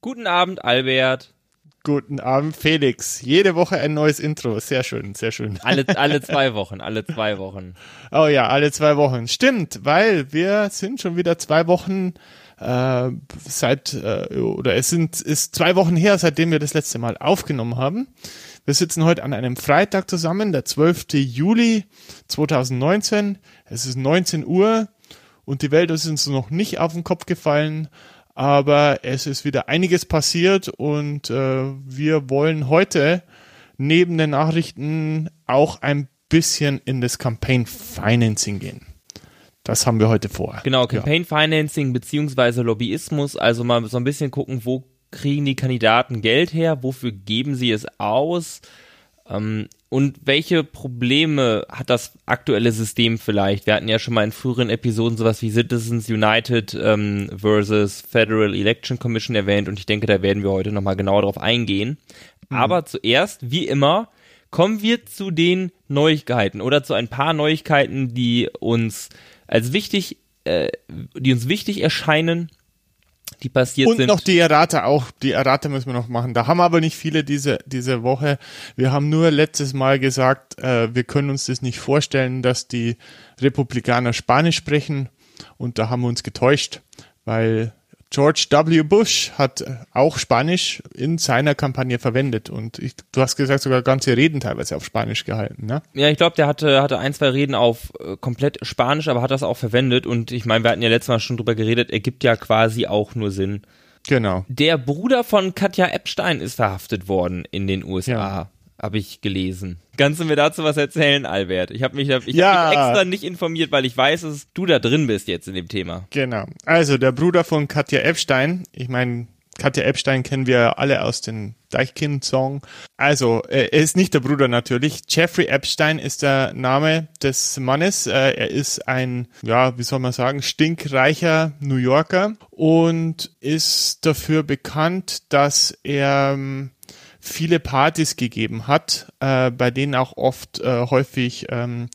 Guten Abend, Albert. Guten Abend, Felix. Jede Woche ein neues Intro. Sehr schön, sehr schön. Alle, alle zwei Wochen, alle zwei Wochen. Oh ja, alle zwei Wochen. Stimmt, weil wir sind schon wieder zwei Wochen äh, seit, äh, oder es sind, ist zwei Wochen her, seitdem wir das letzte Mal aufgenommen haben. Wir sitzen heute an einem Freitag zusammen, der 12. Juli 2019. Es ist 19 Uhr und die Welt ist uns noch nicht auf den Kopf gefallen, aber es ist wieder einiges passiert und äh, wir wollen heute neben den Nachrichten auch ein bisschen in das Campaign Financing gehen. Das haben wir heute vor. Genau, Campaign ja. Financing beziehungsweise Lobbyismus, also mal so ein bisschen gucken, wo kriegen die Kandidaten Geld her, wofür geben sie es aus und welche Probleme hat das aktuelle System vielleicht? Wir hatten ja schon mal in früheren Episoden sowas wie Citizens United ähm, versus Federal Election Commission erwähnt und ich denke, da werden wir heute nochmal genauer drauf eingehen. Mhm. Aber zuerst, wie immer, kommen wir zu den Neuigkeiten oder zu ein paar Neuigkeiten, die uns als wichtig, äh, die uns wichtig erscheinen, die passiert und sind. Und noch die Errata auch, die Errata müssen wir noch machen. Da haben aber nicht viele diese, diese Woche. Wir haben nur letztes Mal gesagt, äh, wir können uns das nicht vorstellen, dass die Republikaner Spanisch sprechen und da haben wir uns getäuscht, weil George W. Bush hat äh, auch Spanisch in seiner Kampagne verwendet und ich, du hast gesagt sogar ganze Reden teilweise auf Spanisch gehalten, ne? Ja, ich glaube, der hatte hatte ein zwei Reden auf äh, komplett Spanisch, aber hat das auch verwendet und ich meine, wir hatten ja letztes Mal schon drüber geredet, ergibt ja quasi auch nur Sinn. Genau. Der Bruder von Katja Epstein ist verhaftet worden in den USA. Ja habe ich gelesen. Kannst du mir dazu was erzählen, Albert? Ich habe mich, ich ja. hab mich extra nicht informiert, weil ich weiß, dass du da drin bist jetzt in dem Thema. Genau. Also der Bruder von Katja Epstein, ich meine, Katja Epstein kennen wir alle aus dem Deichkind-Song. Also, er ist nicht der Bruder natürlich. Jeffrey Epstein ist der Name des Mannes. Äh, er ist ein, ja, wie soll man sagen, stinkreicher New Yorker und ist dafür bekannt, dass er ähm, viele Partys gegeben hat, äh, bei denen auch oft äh, häufig ähm,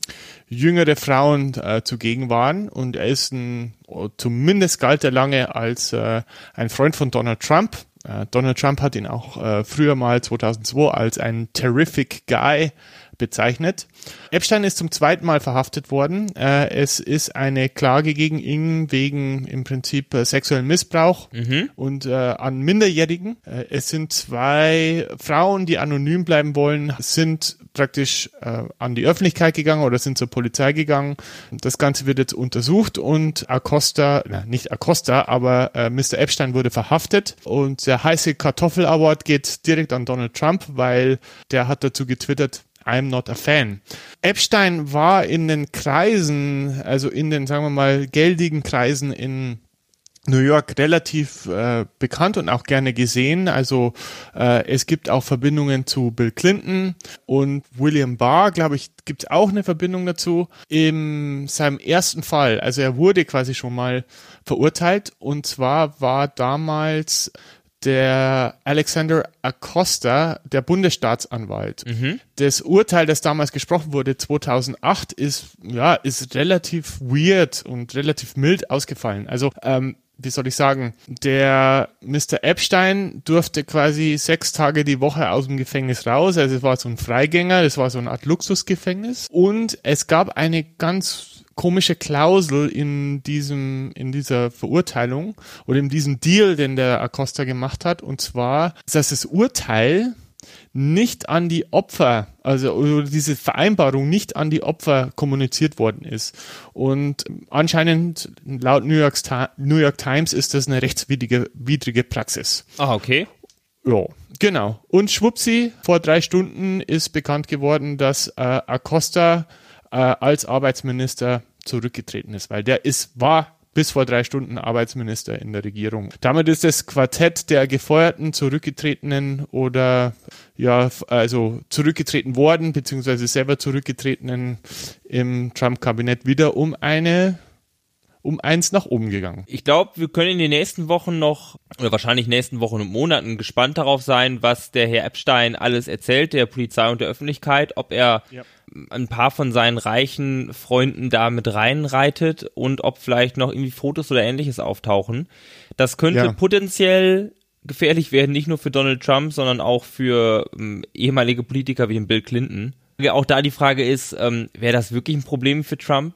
jüngere Frauen äh, zugegen waren. Und er ist ein, zumindest galt er lange als äh, ein Freund von Donald Trump. Äh, Donald Trump hat ihn auch äh, früher mal 2002 als ein terrific Guy bezeichnet. Epstein ist zum zweiten Mal verhaftet worden. Äh, es ist eine Klage gegen ihn wegen im Prinzip äh, sexuellen Missbrauch mhm. und äh, an Minderjährigen. Äh, es sind zwei Frauen, die anonym bleiben wollen, sind praktisch äh, an die Öffentlichkeit gegangen oder sind zur Polizei gegangen. Das Ganze wird jetzt untersucht und Acosta, na, nicht Acosta, aber äh, Mr. Epstein wurde verhaftet und der heiße Kartoffel Award geht direkt an Donald Trump, weil der hat dazu getwittert, I'm not a fan. Epstein war in den Kreisen, also in den, sagen wir mal, geldigen Kreisen in New York relativ äh, bekannt und auch gerne gesehen. Also äh, es gibt auch Verbindungen zu Bill Clinton und William Barr, glaube ich, gibt es auch eine Verbindung dazu. In seinem ersten Fall, also er wurde quasi schon mal verurteilt und zwar war damals der Alexander Acosta, der Bundesstaatsanwalt. Mhm. Das Urteil, das damals gesprochen wurde, 2008, ist, ja, ist relativ weird und relativ mild ausgefallen. Also, ähm, wie soll ich sagen, der Mr. Epstein durfte quasi sechs Tage die Woche aus dem Gefängnis raus. Also es war so ein Freigänger, das war so eine Art Luxusgefängnis. Und es gab eine ganz komische Klausel in diesem, in dieser Verurteilung oder in diesem Deal, den der Acosta gemacht hat, und zwar, dass das Urteil nicht an die Opfer, also diese Vereinbarung nicht an die Opfer kommuniziert worden ist. Und anscheinend laut New York, New York Times ist das eine rechtswidrige widrige Praxis. Ah, okay. Ja, genau. Und schwuppsi, vor drei Stunden ist bekannt geworden, dass äh, Acosta äh, als Arbeitsminister zurückgetreten ist, weil der ist, war bis vor drei Stunden Arbeitsminister in der Regierung. Damit ist das Quartett der gefeuerten, zurückgetretenen oder ja, also zurückgetreten worden, beziehungsweise selber zurückgetretenen im Trump-Kabinett wieder um eine um eins nach oben gegangen. Ich glaube, wir können in den nächsten Wochen noch, oder wahrscheinlich nächsten Wochen und Monaten gespannt darauf sein, was der Herr Epstein alles erzählt, der Polizei und der Öffentlichkeit, ob er ja. ein paar von seinen reichen Freunden da mit reinreitet und ob vielleicht noch irgendwie Fotos oder ähnliches auftauchen. Das könnte ja. potenziell gefährlich werden, nicht nur für Donald Trump, sondern auch für ähm, ehemalige Politiker wie den Bill Clinton. Auch da die Frage ist, ähm, wäre das wirklich ein Problem für Trump?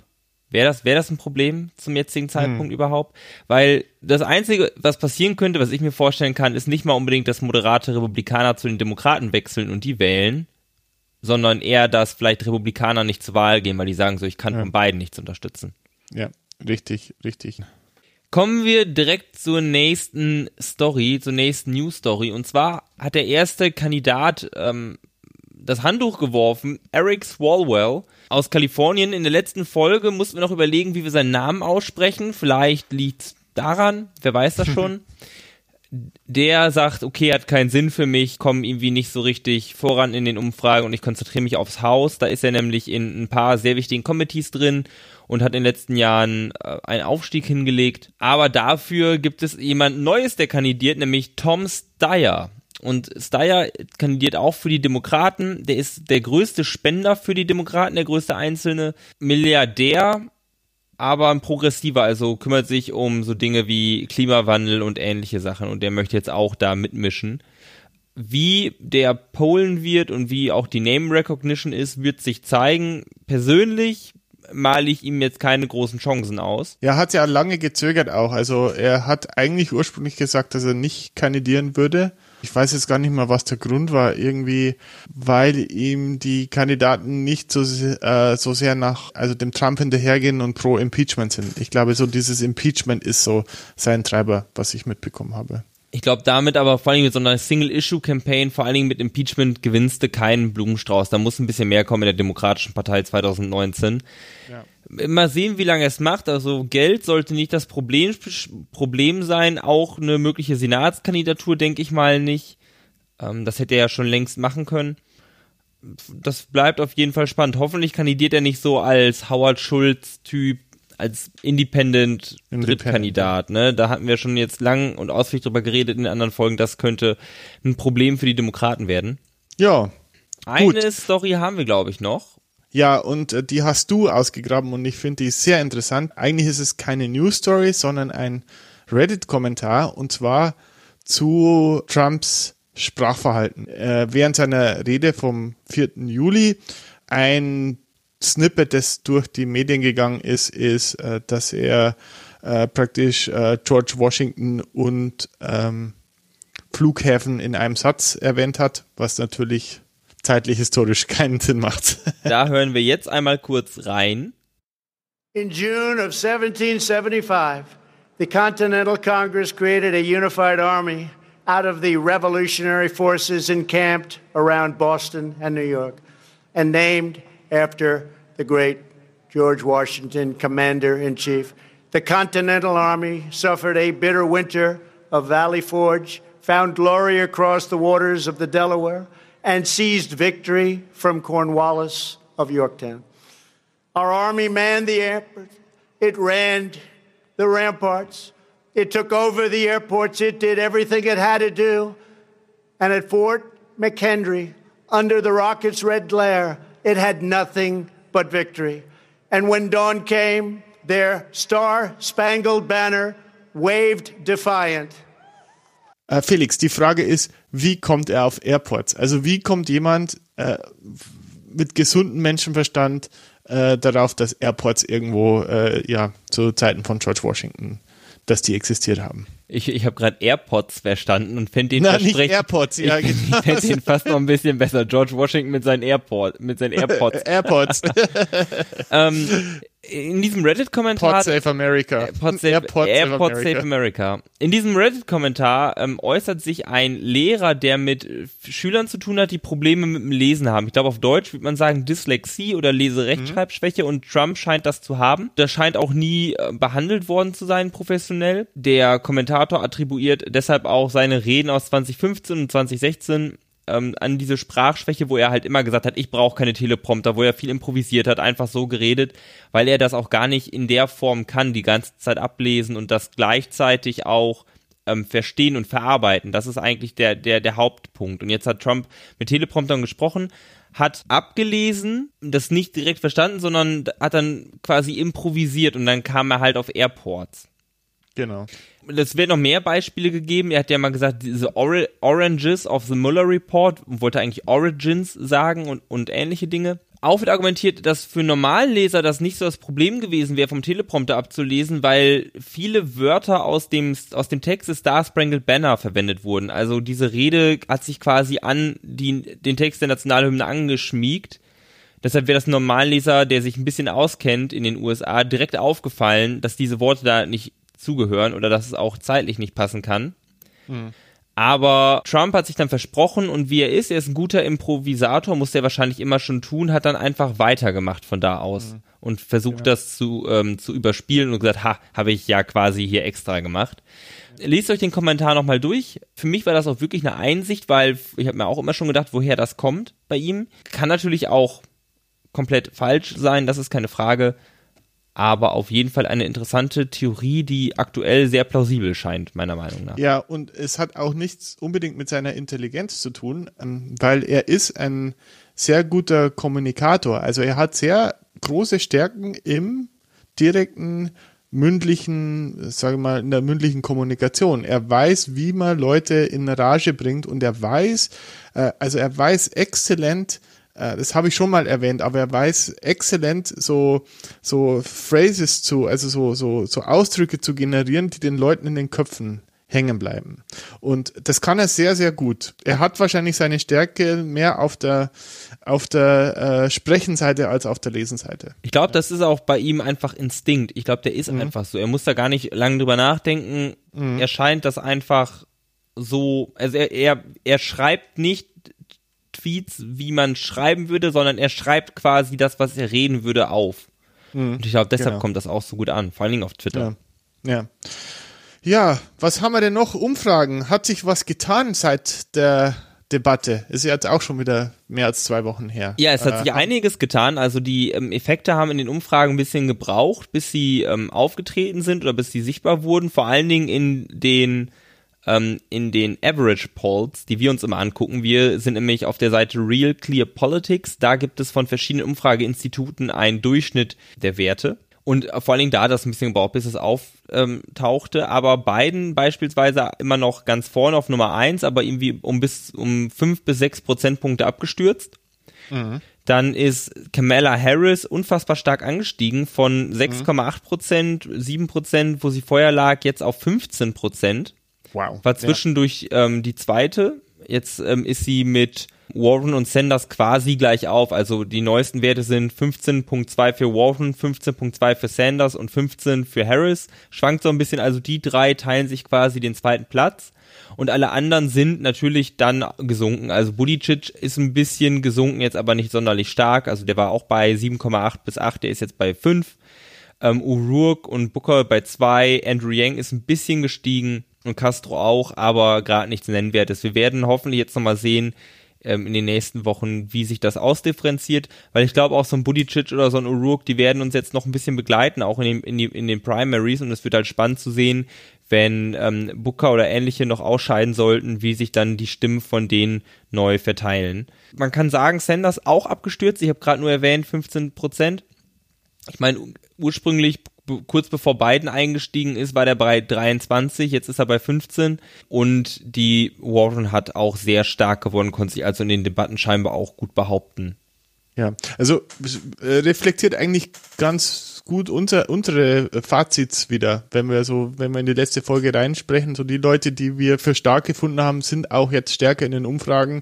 Wäre das, wäre das ein Problem zum jetzigen Zeitpunkt hm. überhaupt? Weil das Einzige, was passieren könnte, was ich mir vorstellen kann, ist nicht mal unbedingt, dass moderate Republikaner zu den Demokraten wechseln und die wählen, sondern eher, dass vielleicht Republikaner nicht zur Wahl gehen, weil die sagen so, ich kann ja. von beiden nichts unterstützen. Ja, richtig, richtig. Kommen wir direkt zur nächsten Story, zur nächsten News Story. Und zwar hat der erste Kandidat ähm, das Handtuch geworfen, Eric Swalwell aus Kalifornien. In der letzten Folge mussten wir noch überlegen, wie wir seinen Namen aussprechen. Vielleicht liegt daran, wer weiß das schon. der sagt, okay, hat keinen Sinn für mich, komme irgendwie nicht so richtig voran in den Umfragen und ich konzentriere mich aufs Haus. Da ist er nämlich in ein paar sehr wichtigen Committees drin und hat in den letzten Jahren äh, einen Aufstieg hingelegt. Aber dafür gibt es jemand Neues, der kandidiert, nämlich Tom Steyer. Und Steyer kandidiert auch für die Demokraten. Der ist der größte Spender für die Demokraten, der größte einzelne Milliardär aber ein progressiver, also kümmert sich um so Dinge wie Klimawandel und ähnliche Sachen und der möchte jetzt auch da mitmischen. Wie der Polen wird und wie auch die Name Recognition ist, wird sich zeigen. Persönlich male ich ihm jetzt keine großen Chancen aus. Ja, hat ja lange gezögert auch. Also er hat eigentlich ursprünglich gesagt, dass er nicht kandidieren würde. Ich weiß jetzt gar nicht mal, was der Grund war. Irgendwie, weil ihm die Kandidaten nicht so, äh, so sehr nach, also dem Trump hinterhergehen und pro Impeachment sind. Ich glaube, so dieses Impeachment ist so sein Treiber, was ich mitbekommen habe. Ich glaube, damit aber vor allem mit so einer Single-Issue-Campaign, vor allen Dingen mit Impeachment, gewinnst du keinen Blumenstrauß. Da muss ein bisschen mehr kommen in der Demokratischen Partei 2019. Ja. Mal sehen, wie lange es macht. Also Geld sollte nicht das Problem, Problem sein. Auch eine mögliche Senatskandidatur, denke ich mal nicht. Ähm, das hätte er ja schon längst machen können. Das bleibt auf jeden Fall spannend. Hoffentlich kandidiert er nicht so als Howard Schulz-Typ als Independent, Independent Drittkandidat, ne? Da hatten wir schon jetzt lang und ausführlich drüber geredet in den anderen Folgen, das könnte ein Problem für die Demokraten werden. Ja. Eine gut. Story haben wir, glaube ich, noch. Ja, und äh, die hast du ausgegraben und ich finde die sehr interessant. Eigentlich ist es keine News Story, sondern ein Reddit-Kommentar und zwar zu Trumps Sprachverhalten. Äh, während seiner Rede vom 4. Juli ein Snippet, das durch die Medien gegangen ist, ist, äh, dass er äh, praktisch äh, George Washington und ähm, Flughäfen in einem Satz erwähnt hat, was natürlich zeitlich historisch keinen Sinn macht. da hören wir jetzt einmal kurz rein. In June of 1775, the Continental Congress created a unified army out of the revolutionary forces encamped around Boston and New York and named after the great George Washington, Commander in Chief. The Continental Army suffered a bitter winter of Valley Forge, found glory across the waters of the Delaware, and seized victory from Cornwallis of Yorktown. Our army manned the airport. It ran the ramparts. It took over the airports. It did everything it had to do. And at Fort McHenry, under the rocket's red glare, it had nothing but victory. And when dawn came, their star spangled banner waved defiant. Äh, Felix, die Frage ist, wie kommt er auf Airports? Also wie kommt jemand äh, mit gesundem Menschenverstand äh, darauf, dass Airports irgendwo äh, ja zu Zeiten von George Washington, dass die existiert haben? Ich, ich habe gerade AirPods verstanden und fände den Na, nicht AirPods, ja, ich, genau. Ich fände den fast noch ein bisschen besser. George Washington mit seinen AirPods, mit seinen AirPods. AirPods. ähm, in diesem Reddit-Kommentar. Pod Save America. Äh, Pod Save, AirPod Save, America. Save America. In diesem Reddit-Kommentar ähm, äußert sich ein Lehrer, der mit Schülern zu tun hat, die Probleme mit dem Lesen haben. Ich glaube, auf Deutsch würde man sagen Dyslexie oder Leserechtschreibschwäche mhm. und Trump scheint das zu haben. Das scheint auch nie äh, behandelt worden zu sein professionell. Der Kommentator attribuiert deshalb auch seine Reden aus 2015 und 2016 ähm, an diese Sprachschwäche, wo er halt immer gesagt hat, ich brauche keine Teleprompter, wo er viel improvisiert hat, einfach so geredet, weil er das auch gar nicht in der Form kann, die ganze Zeit ablesen und das gleichzeitig auch ähm, verstehen und verarbeiten. Das ist eigentlich der, der, der Hauptpunkt. Und jetzt hat Trump mit Telepromptern gesprochen, hat abgelesen, das nicht direkt verstanden, sondern hat dann quasi improvisiert und dann kam er halt auf Airports. Genau. Es werden noch mehr Beispiele gegeben. Er hat ja mal gesagt, diese Or Oranges of the Mueller Report, wollte eigentlich Origins sagen und, und ähnliche Dinge. Auch wird argumentiert, dass für Normalleser das nicht so das Problem gewesen wäre, vom Teleprompter abzulesen, weil viele Wörter aus dem, aus dem Text des Star Spangled Banner verwendet wurden. Also diese Rede hat sich quasi an die, den Text der Nationalhymne angeschmiegt. Deshalb wäre das Normalleser, der sich ein bisschen auskennt in den USA, direkt aufgefallen, dass diese Worte da nicht zugehören oder dass es auch zeitlich nicht passen kann. Mhm. Aber Trump hat sich dann versprochen und wie er ist, er ist ein guter Improvisator, muss er wahrscheinlich immer schon tun, hat dann einfach weitergemacht von da aus mhm. und versucht ja. das zu, ähm, zu überspielen und gesagt, ha, habe ich ja quasi hier extra gemacht. Lest euch den Kommentar nochmal durch. Für mich war das auch wirklich eine Einsicht, weil ich habe mir auch immer schon gedacht, woher das kommt bei ihm. Kann natürlich auch komplett falsch sein, das ist keine Frage aber auf jeden Fall eine interessante Theorie, die aktuell sehr plausibel scheint, meiner Meinung nach. Ja, und es hat auch nichts unbedingt mit seiner Intelligenz zu tun, ähm, weil er ist ein sehr guter Kommunikator. Also er hat sehr große Stärken im direkten mündlichen, sage mal, in der mündlichen Kommunikation. Er weiß, wie man Leute in Rage bringt und er weiß, äh, also er weiß exzellent, äh, das habe ich schon mal erwähnt, aber er weiß exzellent so, so Phrases zu, also so, so, so Ausdrücke zu generieren, die den Leuten in den Köpfen hängen bleiben. Und das kann er sehr, sehr gut. Er hat wahrscheinlich seine Stärke mehr auf der, auf der äh, Sprechenseite als auf der Lesenseite. Ich glaube, das ist auch bei ihm einfach Instinkt. Ich glaube, der ist mhm. einfach so. Er muss da gar nicht lange drüber nachdenken. Mhm. Er scheint das einfach so, also er, er, er schreibt nicht Tweets, wie man schreiben würde, sondern er schreibt quasi das, was er reden würde, auf. Mhm, und ich glaube, deshalb genau. kommt das auch so gut an, vor allen Dingen auf Twitter. Ja. ja. Ja, was haben wir denn noch? Umfragen. Hat sich was getan seit der Debatte? Ist ja jetzt auch schon wieder mehr als zwei Wochen her. Ja, es hat äh, sich einiges getan. Also die ähm, Effekte haben in den Umfragen ein bisschen gebraucht, bis sie ähm, aufgetreten sind oder bis sie sichtbar wurden. Vor allen Dingen in den ähm, in den Average Polls, die wir uns immer angucken. Wir sind nämlich auf der Seite Real Clear Politics. Da gibt es von verschiedenen Umfrageinstituten einen Durchschnitt der Werte. Und vor allen Dingen da hat das ein bisschen gebraucht, bis es auftauchte. Aber Biden beispielsweise immer noch ganz vorne auf Nummer eins, aber irgendwie um bis um fünf bis sechs Prozentpunkte abgestürzt. Mhm. Dann ist Kamala Harris unfassbar stark angestiegen von 6,8 Prozent, 7 Prozent, wo sie vorher lag, jetzt auf 15 Prozent. Wow. War zwischendurch ja. ähm, die zweite. Jetzt ähm, ist sie mit Warren und Sanders quasi gleich auf. Also die neuesten Werte sind 15.2 für Warren, 15.2 für Sanders und 15 für Harris. Schwankt so ein bisschen, also die drei teilen sich quasi den zweiten Platz. Und alle anderen sind natürlich dann gesunken. Also Budicic ist ein bisschen gesunken, jetzt aber nicht sonderlich stark. Also der war auch bei 7,8 bis 8, der ist jetzt bei 5. Ähm, Uruk und Booker bei 2. Andrew Yang ist ein bisschen gestiegen und Castro auch, aber gerade nichts Nennwertes. Wir werden hoffentlich jetzt nochmal sehen, ähm, in den nächsten Wochen, wie sich das ausdifferenziert, weil ich glaube auch so ein Budicic oder so ein Uruk, die werden uns jetzt noch ein bisschen begleiten, auch in, den, in, die, in den Primaries und es wird halt spannend zu sehen, wenn ähm, Booker oder ähnliche noch ausscheiden sollten, wie sich dann die Stimmen von denen neu verteilen. Man kann sagen, Sanders auch abgestürzt, ich habe gerade nur erwähnt, 15 Prozent. Ich meine, ursprünglich kurz bevor Biden eingestiegen ist, war der bei 23, jetzt ist er bei 15 und die Warren hat auch sehr stark gewonnen, konnte sich also in den Debatten scheinbar auch gut behaupten. Ja, also äh, reflektiert eigentlich ganz gut unser, unsere Fazits wieder, wenn wir so, wenn wir in die letzte Folge reinsprechen, so die Leute, die wir für stark gefunden haben, sind auch jetzt stärker in den Umfragen.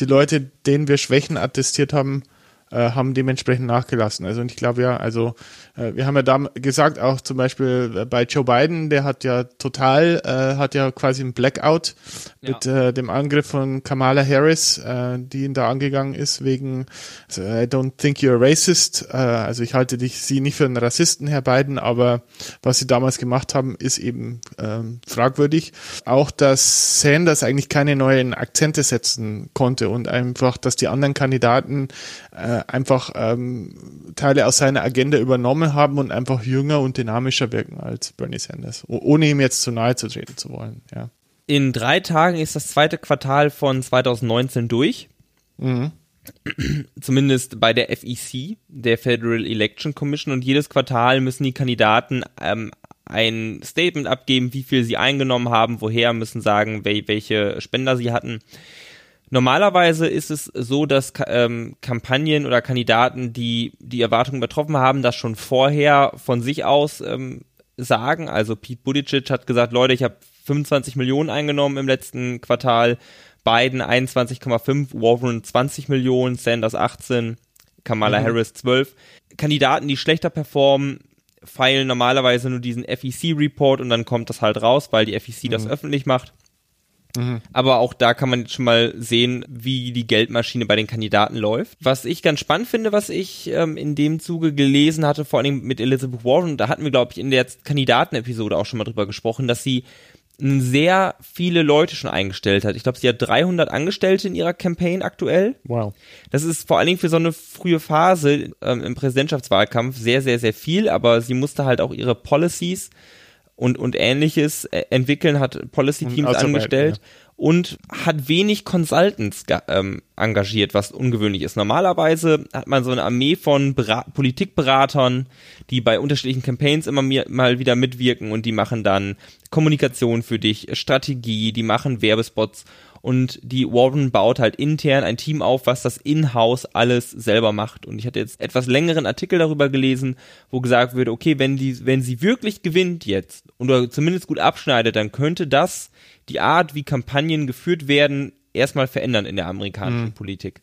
Die Leute, denen wir Schwächen attestiert haben, äh, haben dementsprechend nachgelassen. Also und ich glaube ja, also äh, wir haben ja da gesagt, auch zum Beispiel äh, bei Joe Biden, der hat ja total, äh, hat ja quasi ein Blackout ja. mit äh, dem Angriff von Kamala Harris, äh, die ihn da angegangen ist wegen also, I don't think you're a racist. Äh, also ich halte dich sie nicht für einen Rassisten, Herr Biden, aber was sie damals gemacht haben, ist eben ähm, fragwürdig. Auch, dass Sanders eigentlich keine neuen Akzente setzen konnte und einfach, dass die anderen Kandidaten äh, einfach ähm, Teile aus seiner Agenda übernommen haben und einfach jünger und dynamischer wirken als Bernie Sanders, ohne ihm jetzt zu nahe zu treten zu wollen. Ja. In drei Tagen ist das zweite Quartal von 2019 durch. Mhm. Zumindest bei der FEC, der Federal Election Commission, und jedes Quartal müssen die Kandidaten ähm, ein Statement abgeben, wie viel sie eingenommen haben, woher, müssen sagen, welche Spender sie hatten. Normalerweise ist es so, dass ähm, Kampagnen oder Kandidaten, die die Erwartungen übertroffen haben, das schon vorher von sich aus ähm, sagen. Also Pete Buttigieg hat gesagt, Leute, ich habe 25 Millionen eingenommen im letzten Quartal, Biden 21,5, Warren 20 Millionen, Sanders 18, Kamala mhm. Harris 12. Kandidaten, die schlechter performen, feilen normalerweise nur diesen FEC-Report und dann kommt das halt raus, weil die FEC mhm. das öffentlich macht. Mhm. Aber auch da kann man jetzt schon mal sehen, wie die Geldmaschine bei den Kandidaten läuft. Was ich ganz spannend finde, was ich ähm, in dem Zuge gelesen hatte, vor allem mit Elizabeth Warren, da hatten wir, glaube ich, in der Kandidatenepisode auch schon mal drüber gesprochen, dass sie sehr viele Leute schon eingestellt hat. Ich glaube, sie hat 300 Angestellte in ihrer Campaign aktuell. Wow. Das ist vor allen Dingen für so eine frühe Phase ähm, im Präsidentschaftswahlkampf sehr, sehr, sehr viel, aber sie musste halt auch ihre Policies und, und ähnliches äh, entwickeln, hat Policy Teams angestellt ja. und hat wenig Consultants ähm, engagiert, was ungewöhnlich ist. Normalerweise hat man so eine Armee von Bera Politikberatern, die bei unterschiedlichen Campaigns immer mal wieder mitwirken und die machen dann Kommunikation für dich, Strategie, die machen Werbespots und die Warren baut halt intern ein Team auf, was das in-house alles selber macht. Und ich hatte jetzt etwas längeren Artikel darüber gelesen, wo gesagt wird, okay, wenn die, wenn sie wirklich gewinnt jetzt oder zumindest gut abschneidet, dann könnte das die Art, wie Kampagnen geführt werden, erstmal verändern in der amerikanischen mhm. Politik.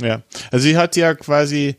Ja, also sie hat ja quasi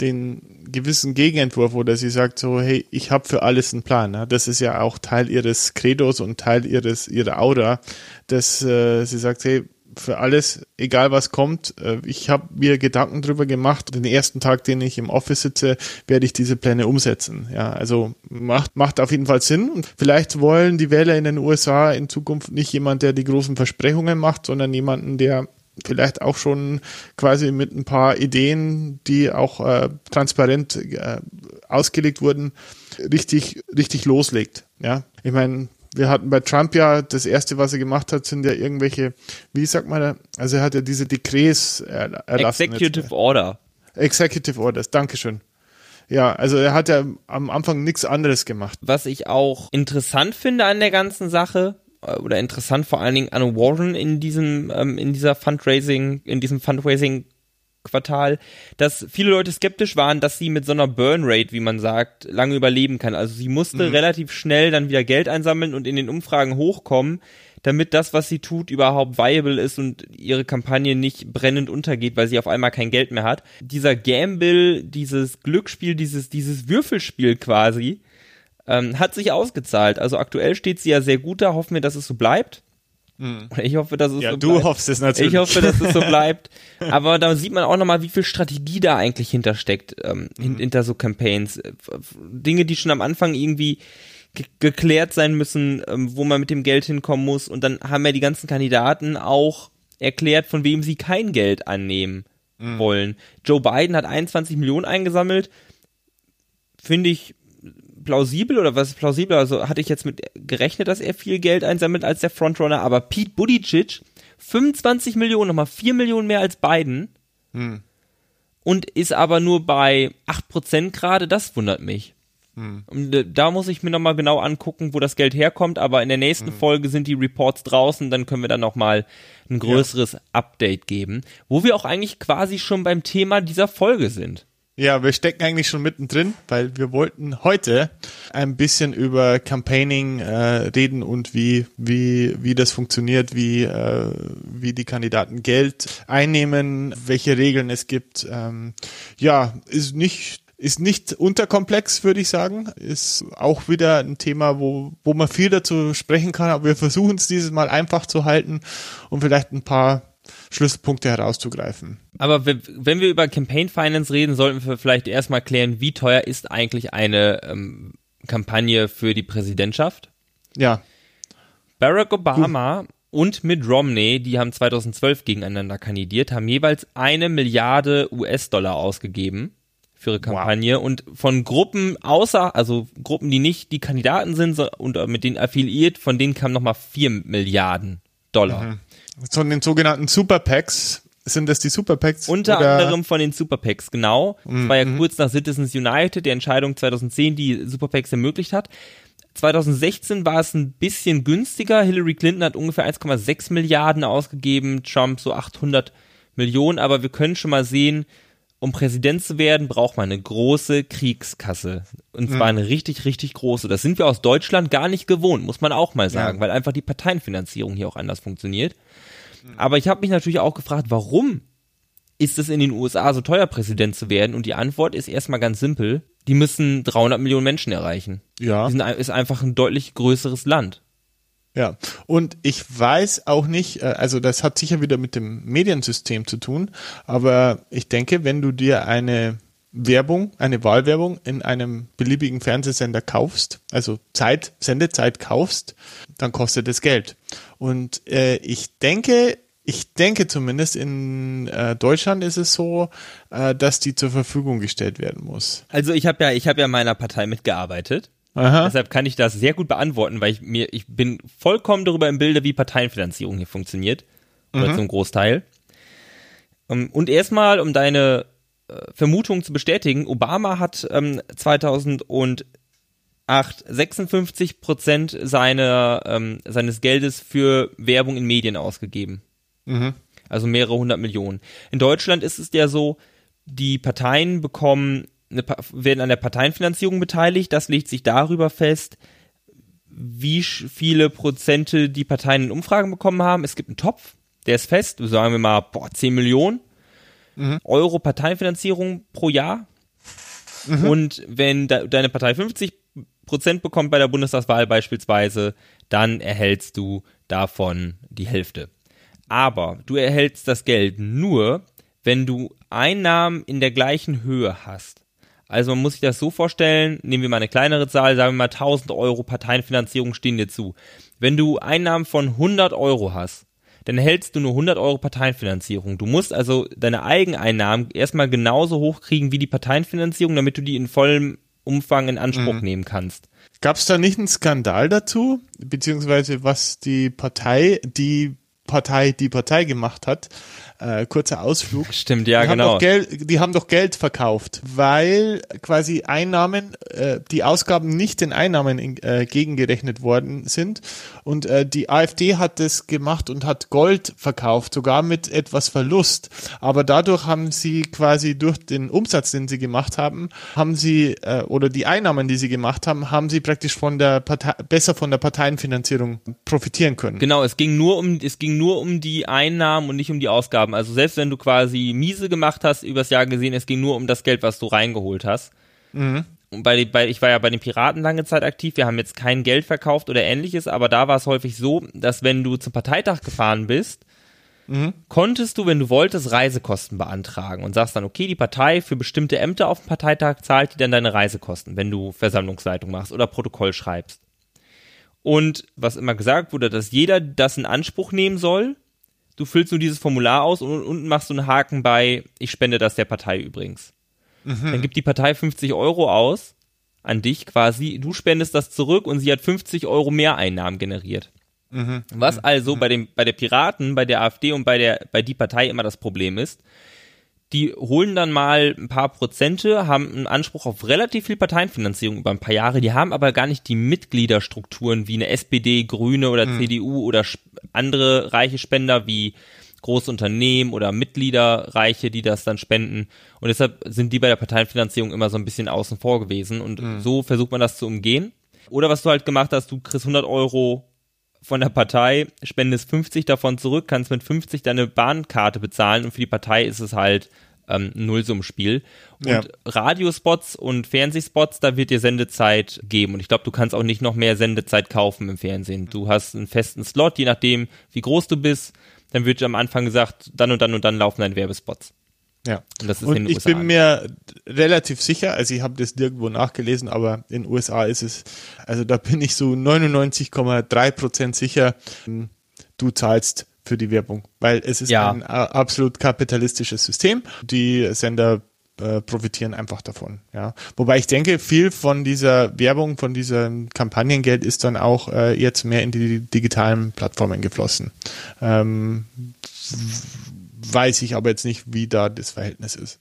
den gewissen Gegenentwurf, oder sie sagt so, hey, ich habe für alles einen Plan. Ne? Das ist ja auch Teil ihres Credos und Teil ihres ihrer Aura, dass äh, sie sagt, hey, für alles, egal was kommt, äh, ich habe mir Gedanken drüber gemacht. Den ersten Tag, den ich im Office sitze, werde ich diese Pläne umsetzen. Ja, also macht macht auf jeden Fall Sinn. Und vielleicht wollen die Wähler in den USA in Zukunft nicht jemand, der die großen Versprechungen macht, sondern jemanden, der vielleicht auch schon quasi mit ein paar Ideen, die auch äh, transparent äh, ausgelegt wurden, richtig, richtig loslegt. Ja, ich meine, wir hatten bei Trump ja das erste, was er gemacht hat, sind ja irgendwelche, wie sagt man, also er hat ja diese Dekrets erlassen. Executive jetzt. Order. Executive Orders, Dankeschön. Ja, also er hat ja am Anfang nichts anderes gemacht. Was ich auch interessant finde an der ganzen Sache, oder interessant vor allen Dingen an Warren in diesem, ähm, in dieser Fundraising, in diesem Fundraising Quartal, dass viele Leute skeptisch waren, dass sie mit so einer Burn Rate, wie man sagt, lange überleben kann. Also sie musste mhm. relativ schnell dann wieder Geld einsammeln und in den Umfragen hochkommen, damit das, was sie tut, überhaupt viable ist und ihre Kampagne nicht brennend untergeht, weil sie auf einmal kein Geld mehr hat. Dieser Gamble, dieses Glücksspiel, dieses, dieses Würfelspiel quasi, ähm, hat sich ausgezahlt. Also aktuell steht sie ja sehr gut da. Hoffen wir, dass es so bleibt. Hm. Ich hoffe, dass es ja, so du bleibt. hoffst es natürlich. Ich hoffe, dass es so bleibt. Aber da sieht man auch nochmal, wie viel Strategie da eigentlich hintersteckt, ähm, mhm. hinter so Campaigns. Dinge, die schon am Anfang irgendwie ge geklärt sein müssen, ähm, wo man mit dem Geld hinkommen muss. Und dann haben ja die ganzen Kandidaten auch erklärt, von wem sie kein Geld annehmen mhm. wollen. Joe Biden hat 21 Millionen eingesammelt. Finde ich plausibel oder was ist plausibel? Also hatte ich jetzt mit gerechnet, dass er viel Geld einsammelt als der Frontrunner, aber Pete Buttigieg 25 Millionen, nochmal 4 Millionen mehr als Biden hm. und ist aber nur bei 8% gerade, das wundert mich. Hm. Und äh, da muss ich mir nochmal genau angucken, wo das Geld herkommt, aber in der nächsten hm. Folge sind die Reports draußen, dann können wir dann nochmal ein größeres ja. Update geben, wo wir auch eigentlich quasi schon beim Thema dieser Folge sind. Ja, wir stecken eigentlich schon mittendrin, weil wir wollten heute ein bisschen über Campaigning äh, reden und wie wie wie das funktioniert, wie äh, wie die Kandidaten Geld einnehmen, welche Regeln es gibt. Ähm, ja, ist nicht ist nicht unterkomplex, würde ich sagen. Ist auch wieder ein Thema, wo, wo man viel dazu sprechen kann, aber wir versuchen es dieses Mal einfach zu halten und vielleicht ein paar Schlüsselpunkte herauszugreifen. Aber wenn wir über Campaign Finance reden, sollten wir vielleicht erstmal klären, wie teuer ist eigentlich eine ähm, Kampagne für die Präsidentschaft? Ja. Barack Obama uh. und Mitt Romney, die haben 2012 gegeneinander kandidiert, haben jeweils eine Milliarde US-Dollar ausgegeben für ihre Kampagne wow. und von Gruppen außer, also Gruppen, die nicht die Kandidaten sind und mit denen affiliiert, von denen kamen nochmal vier Milliarden Dollar. Mhm von den sogenannten Super Packs. Sind das die Super Packs? Unter oder? anderem von den Super Packs, genau. Das war ja mhm. kurz nach Citizens United, der Entscheidung 2010, die Super Packs ermöglicht hat. 2016 war es ein bisschen günstiger. Hillary Clinton hat ungefähr 1,6 Milliarden ausgegeben, Trump so 800 Millionen, aber wir können schon mal sehen, um Präsident zu werden, braucht man eine große Kriegskasse. Und zwar eine richtig, richtig große. Das sind wir aus Deutschland gar nicht gewohnt, muss man auch mal sagen, Ja. weil einfach die Parteienfinanzierung hier auch anders funktioniert. Aber ich habe mich natürlich auch gefragt, warum ist es in den USA so teuer, Präsident zu werden? Und die Antwort ist erstmal ganz simpel. Die müssen 300 Millionen Menschen erreichen. Ja. Sind, ist einfach ein deutlich größeres Land. Ja, und ich weiß auch nicht, äh, also das hat sicher wieder mit dem Mediensystem zu tun, aber ich denke, wenn du dir eine Werbung, eine Wahlwerbung in einem beliebigen Fernsehsender kaufst, also Zeit, Sendezeit kaufst, dann kostet es Geld. Und äh, ich denke, ich denke zumindest in äh, Deutschland ist es so, äh, dass die zur Verfügung gestellt werden muss. Also ich habe ja, ich habe ja in meiner Partei mitgearbeitet. Aha. Deshalb kann ich das sehr gut beantworten, weil ich mir, ich bin vollkommen darüber im Bilde, wie Parteienfinanzierung hier funktioniert. Oder zum Großteil. Ähm, Und erstmal, um deine Vermutung zu bestätigen, Obama hat ähm, 2008 56 Prozent seiner, ähm, seines Geldes für Werbung in Medien ausgegeben. Also mehrere hundert Millionen. In Deutschland ist es ja so, die Parteien bekommen, eine, werden an der Parteienfinanzierung beteiligt. Das legt sich darüber fest, wie viele Prozente die Parteien in Umfragen bekommen haben. Es gibt einen Topf, der ist fest, sagen wir mal, boah, 10 Millionen Euro Parteienfinanzierung pro Jahr. Und wenn de deine Partei 50 Prozent bekommt bei der Bundestagswahl beispielsweise, dann erhältst du davon die Hälfte. Aber du erhältst das Geld nur, wenn du Einnahmen in der gleichen Höhe hast. Also man muss sich das so vorstellen, nehmen wir mal eine kleinere Zahl, sagen wir mal 1000 Euro Parteienfinanzierung stehen dir zu. Wenn du Einnahmen von 100 Euro hast, dann erhältst du nur 100 Euro Parteienfinanzierung. Du musst also deine Eigeneinnahmen erstmal genauso hoch kriegen wie die Parteienfinanzierung, damit du die in vollem Umfang in Anspruch nehmen kannst. Gab es da nicht einen Skandal dazu, beziehungsweise was die Partei, die Partei, die Partei gemacht hat? Äh, kurzer Ausflug. Stimmt, ja, die genau. Haben Geld, die haben doch Geld verkauft, weil quasi Einnahmen, äh, die Ausgaben nicht den Einnahmen in, äh, gegengerechnet worden sind. Und äh, die AfD hat das gemacht und hat Gold verkauft, sogar mit etwas Verlust. Aber dadurch haben sie quasi durch den Umsatz, den sie gemacht haben, haben sie, äh, oder die Einnahmen, die sie gemacht haben, haben sie praktisch von der Partei, besser von der Parteienfinanzierung profitieren können. Genau, es ging nur um es ging nur um die Einnahmen und nicht um die Ausgaben. Also selbst wenn du quasi miese gemacht hast übers Jahr gesehen, es ging nur um das Geld, was du reingeholt hast. Und bei, bei ich war ja bei den Piraten lange Zeit aktiv. Wir haben jetzt kein Geld verkauft oder ähnliches, aber da war es häufig so, dass wenn du zum Parteitag gefahren bist, konntest du, wenn du wolltest, Reisekosten beantragen und sagst dann, okay, die Partei für bestimmte Ämter auf dem Parteitag zahlt dir dann deine Reisekosten, wenn du Versammlungsleitung machst oder Protokoll schreibst. Und was immer gesagt wurde, dass jeder das in Anspruch nehmen soll. Du füllst nur dieses Formular aus und unten machst du einen Haken bei, ich spende das der Partei übrigens. Dann gibt die Partei 50 Euro aus an dich quasi, du spendest das zurück und sie hat 50 Euro mehr Einnahmen generiert. Was also bei dem, bei der Piraten, bei der AfD und bei der, bei die Partei immer das Problem ist, die holen dann mal ein paar Prozente, haben einen Anspruch auf relativ viel Parteienfinanzierung über ein paar Jahre, die haben aber gar nicht die Mitgliederstrukturen wie eine SPD, Grüne oder CDU oder andere reiche Spender wie große Unternehmen oder Mitgliederreiche, die das dann spenden. Und deshalb sind die bei der Parteienfinanzierung immer so ein bisschen außen vor gewesen. Und so versucht man das zu umgehen. Oder was du halt gemacht hast, du kriegst 100 Euro von der Partei, spendest 50 davon zurück, kannst mit 50 deine Bahnkarte bezahlen und für die Partei ist es halt ähm, ein Nullsummspiel. Und Ja. Radiospots und Fernsehspots, da wird dir Sendezeit geben. Und ich glaube, du kannst auch nicht noch mehr Sendezeit kaufen im Fernsehen. Du hast einen festen Slot, je nachdem, wie groß du bist. Dann wird dir am Anfang gesagt, dann und dann und dann laufen deine Werbespots. Ja. Und Und ich bin mir relativ sicher, also ich habe das nirgendwo nachgelesen, aber in den USA ist es, also da bin ich so 99,3 Prozent sicher, ähm, du zahlst für die Werbung, weil es ist Ja. ein äh, absolut kapitalistisches System. Die Sender äh, profitieren einfach davon. Ja, wobei ich denke, viel von dieser Werbung, von diesem Kampagnengeld ist dann auch äh, jetzt mehr in die digitalen Plattformen geflossen. Ähm, weiß ich aber jetzt nicht, wie da das Verhältnis ist.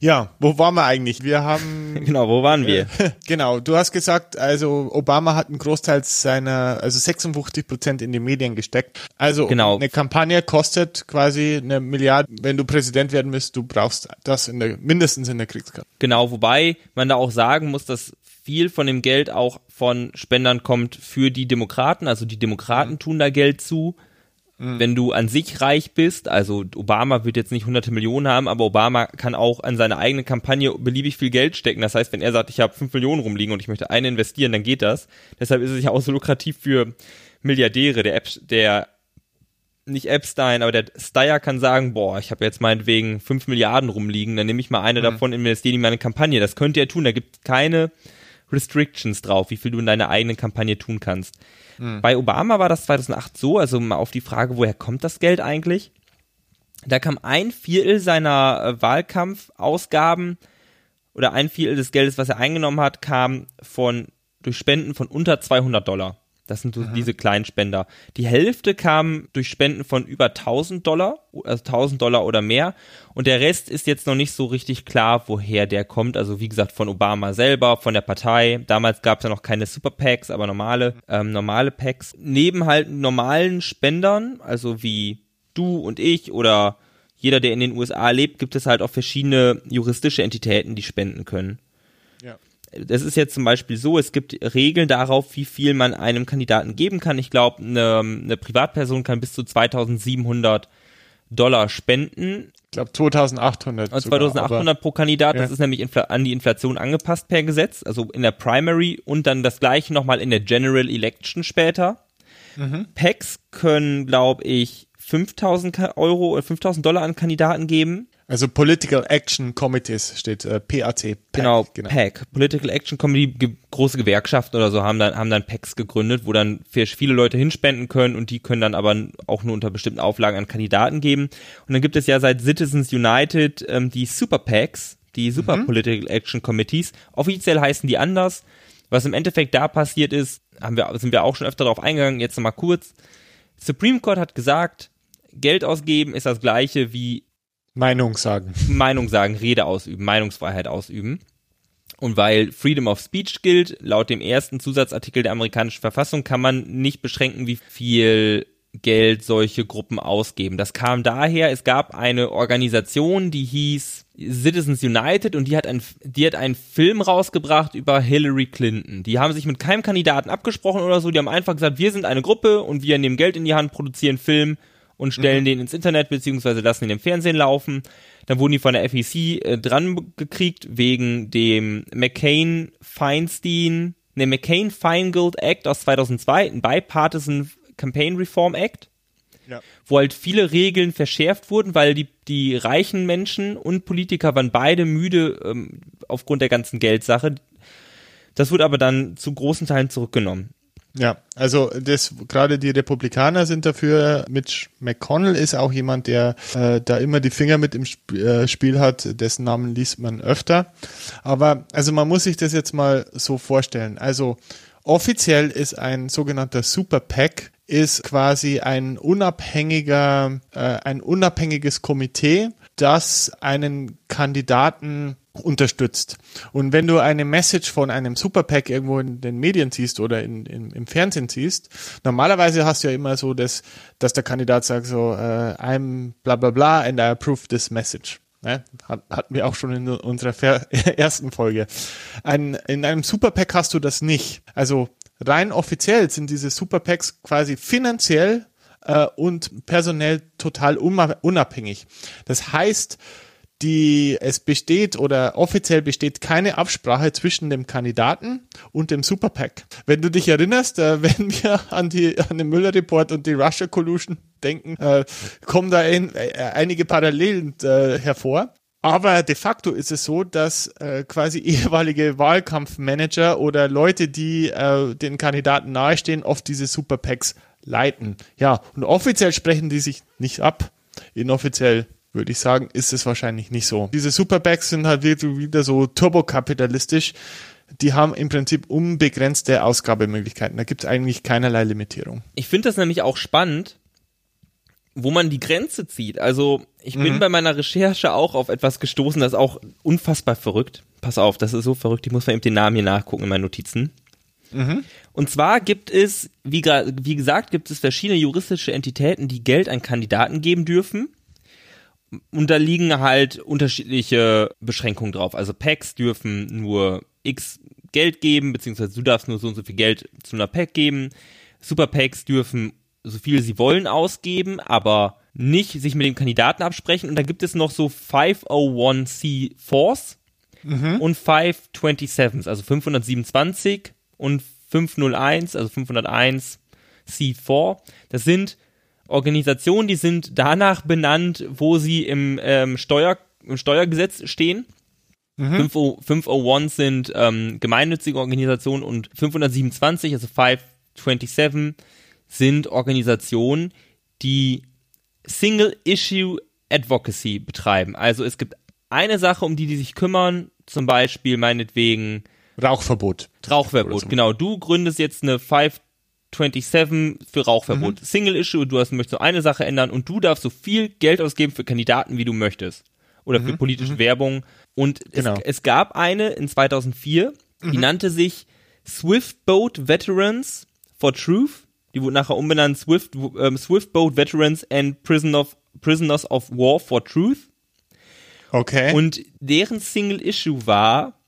Ja, wo waren wir eigentlich? Wir haben. genau, wo waren wir? genau, du hast gesagt, also Obama hat einen Großteil seiner, also 56 Prozent in die Medien gesteckt. Also genau. eine Kampagne kostet quasi eine Milliarde. Wenn du Präsident werden willst, du brauchst das in der, mindestens in der Kriegskarte. Genau, wobei man da auch sagen muss, dass viel von dem Geld auch von Spendern kommt für die Demokraten. Also die Demokraten mhm. tun da Geld zu. Mhm. Wenn du an sich reich bist, also Obama wird jetzt nicht hunderte Millionen haben, aber Obama kann auch an seine eigene Kampagne beliebig viel Geld stecken. Das heißt, wenn er sagt, ich habe fünf Millionen rumliegen und ich möchte eine investieren, dann geht das. Deshalb ist es ja auch so lukrativ für Milliardäre. Der, App, der nicht Epstein, aber der Steyer kann sagen, boah, ich habe jetzt meinetwegen fünf Milliarden rumliegen, dann nehme ich mal eine mhm. davon, investiere in meine Kampagne. Das könnte er tun. Da gibt es keine Restrictions drauf, wie viel du in deiner eigenen Kampagne tun kannst. Mhm. Bei Obama war das 2008 so, also mal auf die Frage, woher kommt das Geld eigentlich? Da kam ein Viertel seiner äh, Wahlkampfausgaben oder ein Viertel des Geldes, was er eingenommen hat, kam von durch Spenden von unter 200 Dollar. Das sind so mhm. diese kleinen Spender. Die Hälfte kam durch Spenden von über 1000 Dollar, also 1000 Dollar oder mehr. Und der Rest ist jetzt noch nicht so richtig klar, woher der kommt. Also wie gesagt, von Obama selber, von der Partei. Damals gab es ja noch keine Super Packs, aber normale, ähm, normale Packs. Neben halt normalen Spendern, also wie du und ich oder jeder, der in den USA lebt, gibt es halt auch verschiedene juristische Entitäten, die spenden können das ist jetzt zum Beispiel so, es gibt Regeln darauf, wie viel man einem Kandidaten geben kann. Ich glaube, eine, eine Privatperson kann bis zu 2700 Dollar spenden. Ich glaube 2800. Also 2800 sogar, pro Kandidat, ja. das ist nämlich an die Inflation angepasst per Gesetz, also in der Primary und dann das gleiche nochmal in der General Election später. Mhm. PACs können, glaube ich, 5000 Euro, 5000 Dollar an Kandidaten geben. Also Political Action Committees steht äh, PAC. PAC genau, genau, PAC. Political Action Committee, ge große Gewerkschaften oder so haben dann, haben dann PACs gegründet, wo dann viele Leute hinspenden können und die können dann aber auch nur unter bestimmten Auflagen an Kandidaten geben. Und dann gibt es ja seit Citizens United ähm, die Super PACs, die Super mhm. Political Action Committees. Offiziell heißen die anders. Was im Endeffekt da passiert ist, haben wir, sind wir auch schon öfter darauf eingegangen, jetzt nochmal kurz. Supreme Court hat gesagt, Geld ausgeben ist das gleiche wie Meinung sagen. Meinung sagen, Rede ausüben, Meinungsfreiheit ausüben. Und weil Freedom of Speech gilt, laut dem ersten Zusatzartikel der amerikanischen Verfassung kann man nicht beschränken, wie viel Geld solche Gruppen ausgeben. Das kam daher, es gab eine Organisation, die hieß Citizens United und die hat, ein, die hat einen Film rausgebracht über Hillary Clinton. Die haben sich mit keinem Kandidaten abgesprochen oder so, die haben einfach gesagt, wir sind eine Gruppe und wir nehmen Geld in die Hand, produzieren Film und stellen mhm. den ins Internet beziehungsweise lassen ihn im Fernsehen laufen. Dann wurden die von der FEC äh, dran gekriegt wegen dem McCain Feinstein, ne McCain Feingold Act aus 2002, ein Bipartisan Campaign Reform Act. Ja. Wo halt viele Regeln verschärft wurden, weil die, die reichen Menschen und Politiker waren beide müde ähm, aufgrund der ganzen Geldsache. Das wurde aber dann zu großen Teilen zurückgenommen. Ja, also das gerade die Republikaner sind dafür. Mitch McConnell ist auch jemand, der äh, da immer die Finger mit im Sp äh, Spiel hat, dessen Namen liest man öfter. Aber also man muss sich das jetzt mal so vorstellen. Also offiziell ist ein sogenannter Super PAC ist quasi ein unabhängiger, äh, ein unabhängiges Komitee, das einen Kandidaten unterstützt. Und wenn du eine Message von einem Superpack irgendwo in den Medien siehst oder in, in, im Fernsehen siehst, normalerweise hast du ja immer so, dass, dass der Kandidat sagt so, uh, I'm bla bla bla and I approve this message. Ne? Hat, hatten wir auch schon in unserer ersten Folge. Ein, in einem Superpack hast du das nicht. Also rein offiziell sind diese Superpacks quasi finanziell äh, und personell total unabhängig. Das heißt, die es besteht oder offiziell besteht keine Absprache zwischen dem Kandidaten und dem Superpack. Wenn du dich erinnerst, äh, wenn wir an die an den Müller Report und die Russia Collusion denken, äh, kommen da ein, äh, einige Parallelen äh, hervor. Aber de facto ist es so, dass äh, quasi ehemalige Wahlkampfmanager oder Leute, die äh, den Kandidaten nahestehen, oft diese Superpacks leiten. Ja, und offiziell sprechen die sich nicht ab. Inoffiziell würde ich sagen, ist es wahrscheinlich nicht so. Diese Superbacks sind halt wieder so turbokapitalistisch. Die haben im Prinzip unbegrenzte Ausgabemöglichkeiten. Da gibt es eigentlich keinerlei Limitierung. Ich finde das nämlich auch spannend, wo man die Grenze zieht. Also Ich bin mhm. bei meiner Recherche auch auf etwas gestoßen, das ist auch unfassbar verrückt. Pass auf, das ist so verrückt, ich muss mal eben den Namen hier nachgucken in meinen Notizen. Mhm. Und zwar gibt es, wie, wie gesagt, gibt es verschiedene juristische Entitäten, die Geld an Kandidaten geben dürfen. Und da liegen halt unterschiedliche Beschränkungen drauf. Also Packs dürfen nur X Geld geben, beziehungsweise du darfst nur so und so viel Geld zu einer Pack geben. Super Packs dürfen so viel sie wollen ausgeben, aber nicht sich mit dem Kandidaten absprechen. Und dann gibt es noch so 501c4s mhm. und 527s, also 527 und 501, also 501 C4. Das sind Organisationen, die sind danach benannt, wo sie im, ähm, Steuer, im Steuergesetz stehen. Mhm. 501 sind ähm, gemeinnützige Organisationen und 527, also 527, sind Organisationen, die Single-Issue Advocacy betreiben. Also es gibt eine Sache, um die die sich kümmern, zum Beispiel meinetwegen Rauchverbot. Rauchverbot, so. genau. Du gründest jetzt eine 527 für Rauchverbot. Mhm. Single Issue, du hast, möchtest nur eine Sache ändern und du darfst so viel Geld ausgeben für Kandidaten, wie du möchtest. Oder für mhm. politische mhm. Werbung. Und genau. es, es, gab eine in 2004, die mhm. nannte sich Swiftboat Veterans for Truth. Die wurde nachher umbenannt Swift, ähm, Swiftboat Veterans and Prison of, Prisoners of War for Truth. Okay. Und deren Single Issue war,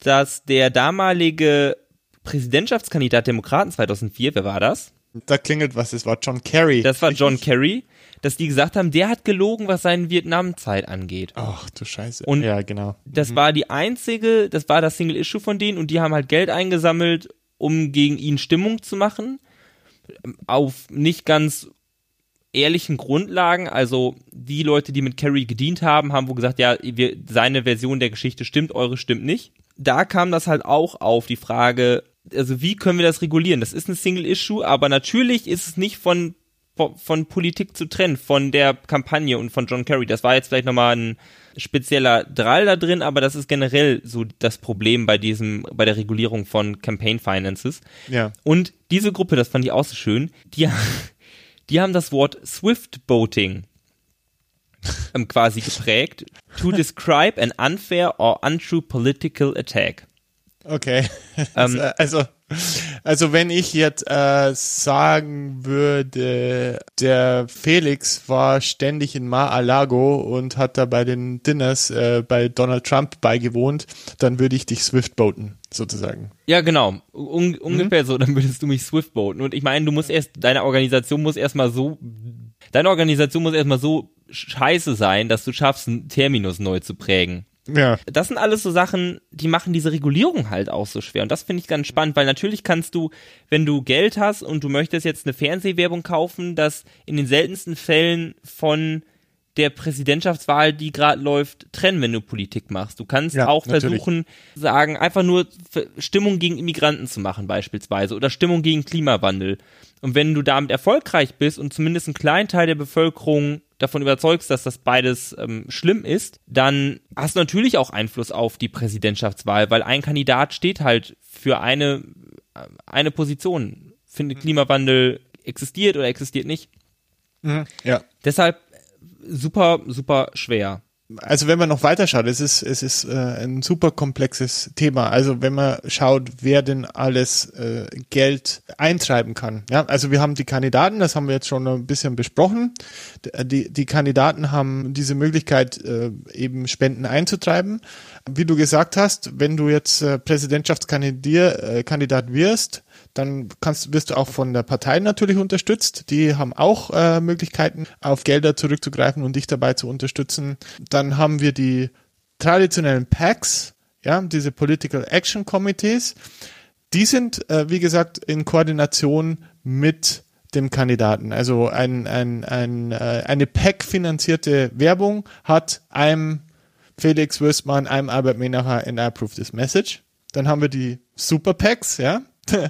dass der damalige Präsidentschaftskandidat Demokraten 2004, wer war das? Da klingelt was, das war John Kerry. Das war John Kerry, dass die gesagt haben, der hat gelogen, was seine Vietnamzeit angeht. Ach du Scheiße. Und ja, genau. Das mhm. war die einzige, das war das Single Issue von denen und die haben halt Geld eingesammelt, um gegen ihn Stimmung zu machen. Auf nicht ganz ehrlichen Grundlagen. Also die Leute, die mit Kerry gedient haben, haben wohl gesagt, ja, wir, seine Version der Geschichte stimmt, eure stimmt nicht da kam das halt auch auf, die Frage, also wie können wir das regulieren? Das ist ein Single Issue, aber natürlich ist es nicht von, von Politik zu trennen, von der Kampagne und von John Kerry. Das war jetzt vielleicht nochmal ein spezieller Drall da drin, aber das ist generell so das Problem bei diesem, bei der Regulierung von Campaign Finances. Ja. Und diese Gruppe, das fand ich auch so schön, die, die haben das Wort Swift Boating ähm, quasi geprägt. To describe an unfair or untrue political attack. Okay. Ähm, also, also wenn ich jetzt äh, sagen würde, der Felix war ständig in Mar-a-Lago und hat da bei den Dinners äh, bei Donald Trump beigewohnt, dann würde ich dich Swiftboaten, sozusagen. Ja, genau. Un mhm. ungefähr so, dann würdest du mich Swiftboaten. Und ich meine, du musst erst, deine Organisation muss erstmal so, deine Organisation muss erstmal so scheiße sein, dass du schaffst, einen Terminus neu zu prägen. Ja. Das sind alles so Sachen, die machen diese Regulierung halt auch so schwer. Und das finde ich ganz spannend, weil natürlich kannst du, wenn du Geld hast und du möchtest jetzt eine Fernsehwerbung kaufen, das in den seltensten Fällen von der Präsidentschaftswahl, die gerade läuft, trennen, wenn du Politik machst. Du kannst ja, auch natürlich. versuchen, sagen, einfach nur Stimmung gegen Immigranten zu machen beispielsweise oder Stimmung gegen Klimawandel. Und wenn du damit erfolgreich bist und zumindest einen kleinen Teil der Bevölkerung davon überzeugst, dass das beides ähm, schlimm ist, dann hast du natürlich auch Einfluss auf die Präsidentschaftswahl, weil ein Kandidat steht halt für eine, äh, eine Position. Findet Klimawandel existiert oder existiert nicht. Mhm, ja. Deshalb super, super schwer also wenn man noch weiter schaut, es ist, es ist äh, ein super komplexes Thema. Also wenn man schaut, wer denn alles äh, Geld eintreiben kann. Ja, also wir haben die Kandidaten, das haben wir jetzt schon ein bisschen besprochen. Die, die Kandidaten haben diese Möglichkeit, äh, eben Spenden einzutreiben. Wie du gesagt hast, wenn du jetzt äh, Präsidentschaftskandidat äh, wirst, dann kannst, wirst du auch von der Partei natürlich unterstützt. Die haben auch äh, Möglichkeiten, auf Gelder zurückzugreifen und dich dabei zu unterstützen. Dann haben wir die traditionellen PACs, ja, diese Political Action Committees. Die sind, äh, wie gesagt, in Koordination mit dem Kandidaten. Also ein, ein, ein, äh, eine PAC-finanzierte Werbung hat einem Felix Würstmann, einem Albert Menacher and I approve this message. Dann haben wir die Super PACs, ja,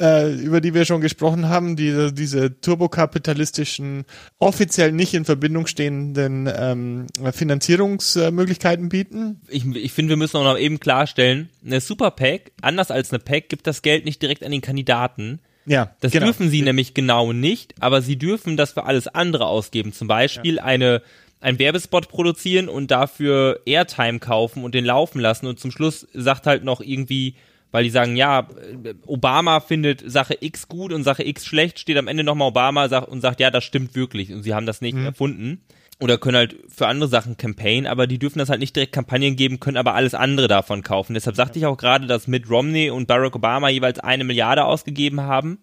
äh, über die wir schon gesprochen haben, die, diese turbokapitalistischen, offiziell nicht in Verbindung stehenden ähm, Finanzierungsmöglichkeiten bieten. Ich, ich finde, wir müssen auch noch eben klarstellen, eine Super PAC, anders als eine PAC, gibt das Geld nicht direkt an den Kandidaten. Ja, das genau. dürfen sie nämlich genau nicht, aber sie dürfen das für alles andere ausgeben. Zum Beispiel ja. eine einen Werbespot produzieren und dafür Airtime kaufen und den laufen lassen und zum Schluss sagt halt noch irgendwie, weil die sagen, ja, Obama findet Sache X gut und Sache X schlecht, steht am Ende nochmal Obama und sagt, ja, das stimmt wirklich und sie haben das nicht mhm. erfunden. Oder können halt für andere Sachen campaign, aber die dürfen das halt nicht direkt Kampagnen geben, können aber alles andere davon kaufen. Deshalb sagte ich auch gerade, dass Mitt Romney und Barack Obama jeweils eine Milliarde ausgegeben haben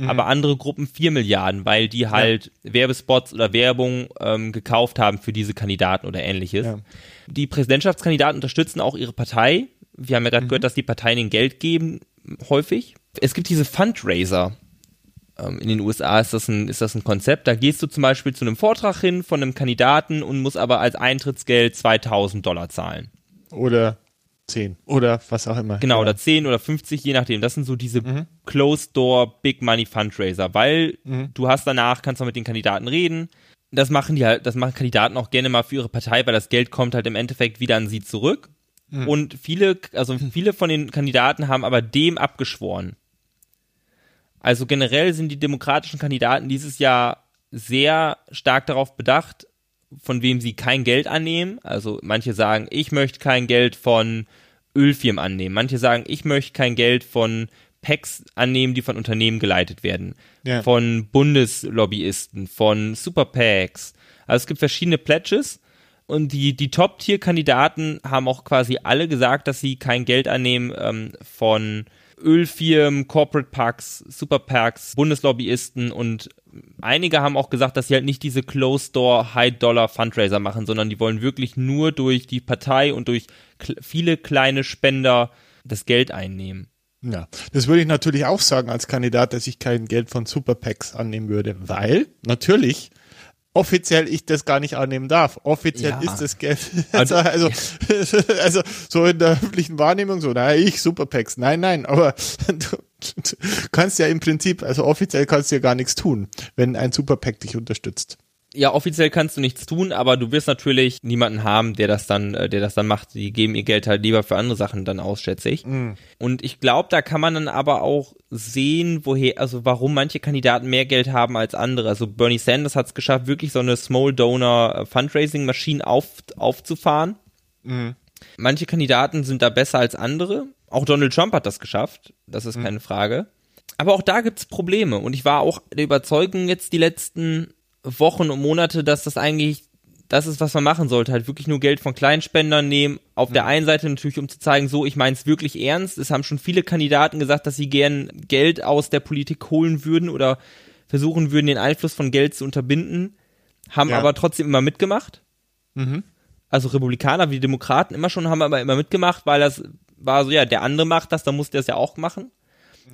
mhm. aber andere Gruppen 4 Milliarden, weil die halt ja. Werbespots oder Werbung ähm, gekauft haben für diese Kandidaten oder ähnliches. Ja. Die Präsidentschaftskandidaten unterstützen auch ihre Partei. Wir haben ja gerade mhm. gehört, dass die Parteien ihnen Geld geben, häufig. Es gibt diese Fundraiser. Ähm, in den USA ist das, ein, ist das ein Konzept. Da gehst du zum Beispiel zu einem Vortrag hin von einem Kandidaten und musst aber als Eintrittsgeld 2000 Dollar zahlen. Oder 10 oder was auch immer. Genau, ja. oder 10 oder 50, je nachdem. Das sind so diese mhm. Closed Door Big Money Fundraiser, weil mhm. du hast danach, kannst du mit den Kandidaten reden. Das machen die halt, das machen Kandidaten auch gerne mal für ihre Partei, weil das Geld kommt halt im Endeffekt wieder an sie zurück. Mhm. Und viele, also viele von den Kandidaten haben aber dem abgeschworen. Also generell sind die demokratischen Kandidaten dieses Jahr sehr stark darauf bedacht, von wem sie kein Geld annehmen. Also manche sagen, ich möchte kein Geld von Ölfirmen annehmen. Manche sagen, ich möchte kein Geld von PACs annehmen, die von Unternehmen geleitet werden. Ja. Von Bundeslobbyisten, von Super PACs. Also es gibt verschiedene Pledges und die, die Top-Tier-Kandidaten haben auch quasi alle gesagt, dass sie kein Geld annehmen ähm, von Ölfirmen, Corporate Packs, Super Packs, Bundeslobbyisten und einige haben auch gesagt, dass sie halt nicht diese Closed-Door High-Dollar-Fundraiser machen, sondern die wollen wirklich nur durch die Partei und durch viele kleine Spender das Geld einnehmen. Ja, das würde ich natürlich auch sagen als Kandidat, dass ich kein Geld von Super PACs annehmen würde, weil natürlich offiziell ich das gar nicht annehmen darf. Offiziell ja. ist das Geld. Also, also, also, so in der öffentlichen Wahrnehmung so, naja, ich Superpacks. Nein, nein, aber du, du kannst ja im Prinzip, also offiziell kannst du ja gar nichts tun, wenn ein Superpack dich unterstützt ja, offiziell kannst du nichts tun, aber du wirst natürlich niemanden haben, der das dann, äh, der das dann macht. Die geben ihr Geld halt lieber für andere Sachen dann aus, schätze ich. Mm. Und ich glaube, da kann man dann aber auch sehen, woher, also warum manche Kandidaten mehr Geld haben als andere. Also Bernie Sanders hat es geschafft, wirklich so eine Small Donor äh, Fundraising Maschine auf, aufzufahren. Mm. Manche Kandidaten sind da besser als andere. Auch Donald Trump hat das geschafft. Das ist mm. keine Frage. Aber auch da gibt's Probleme. Und ich war auch der Überzeugung jetzt die letzten Wochen und Monate, dass das eigentlich das ist, was man machen sollte, halt wirklich nur Geld von Kleinspendern nehmen. Auf mhm. der einen Seite natürlich, um zu zeigen, so, ich meine es wirklich ernst. Es haben schon viele Kandidaten gesagt, dass sie gern Geld aus der Politik holen würden oder versuchen würden, den Einfluss von Geld zu unterbinden, haben ja. aber trotzdem immer mitgemacht. Mhm. Also Republikaner wie Demokraten immer schon, haben aber immer mitgemacht, weil das war so, ja, der andere macht das, dann muss der es ja auch machen.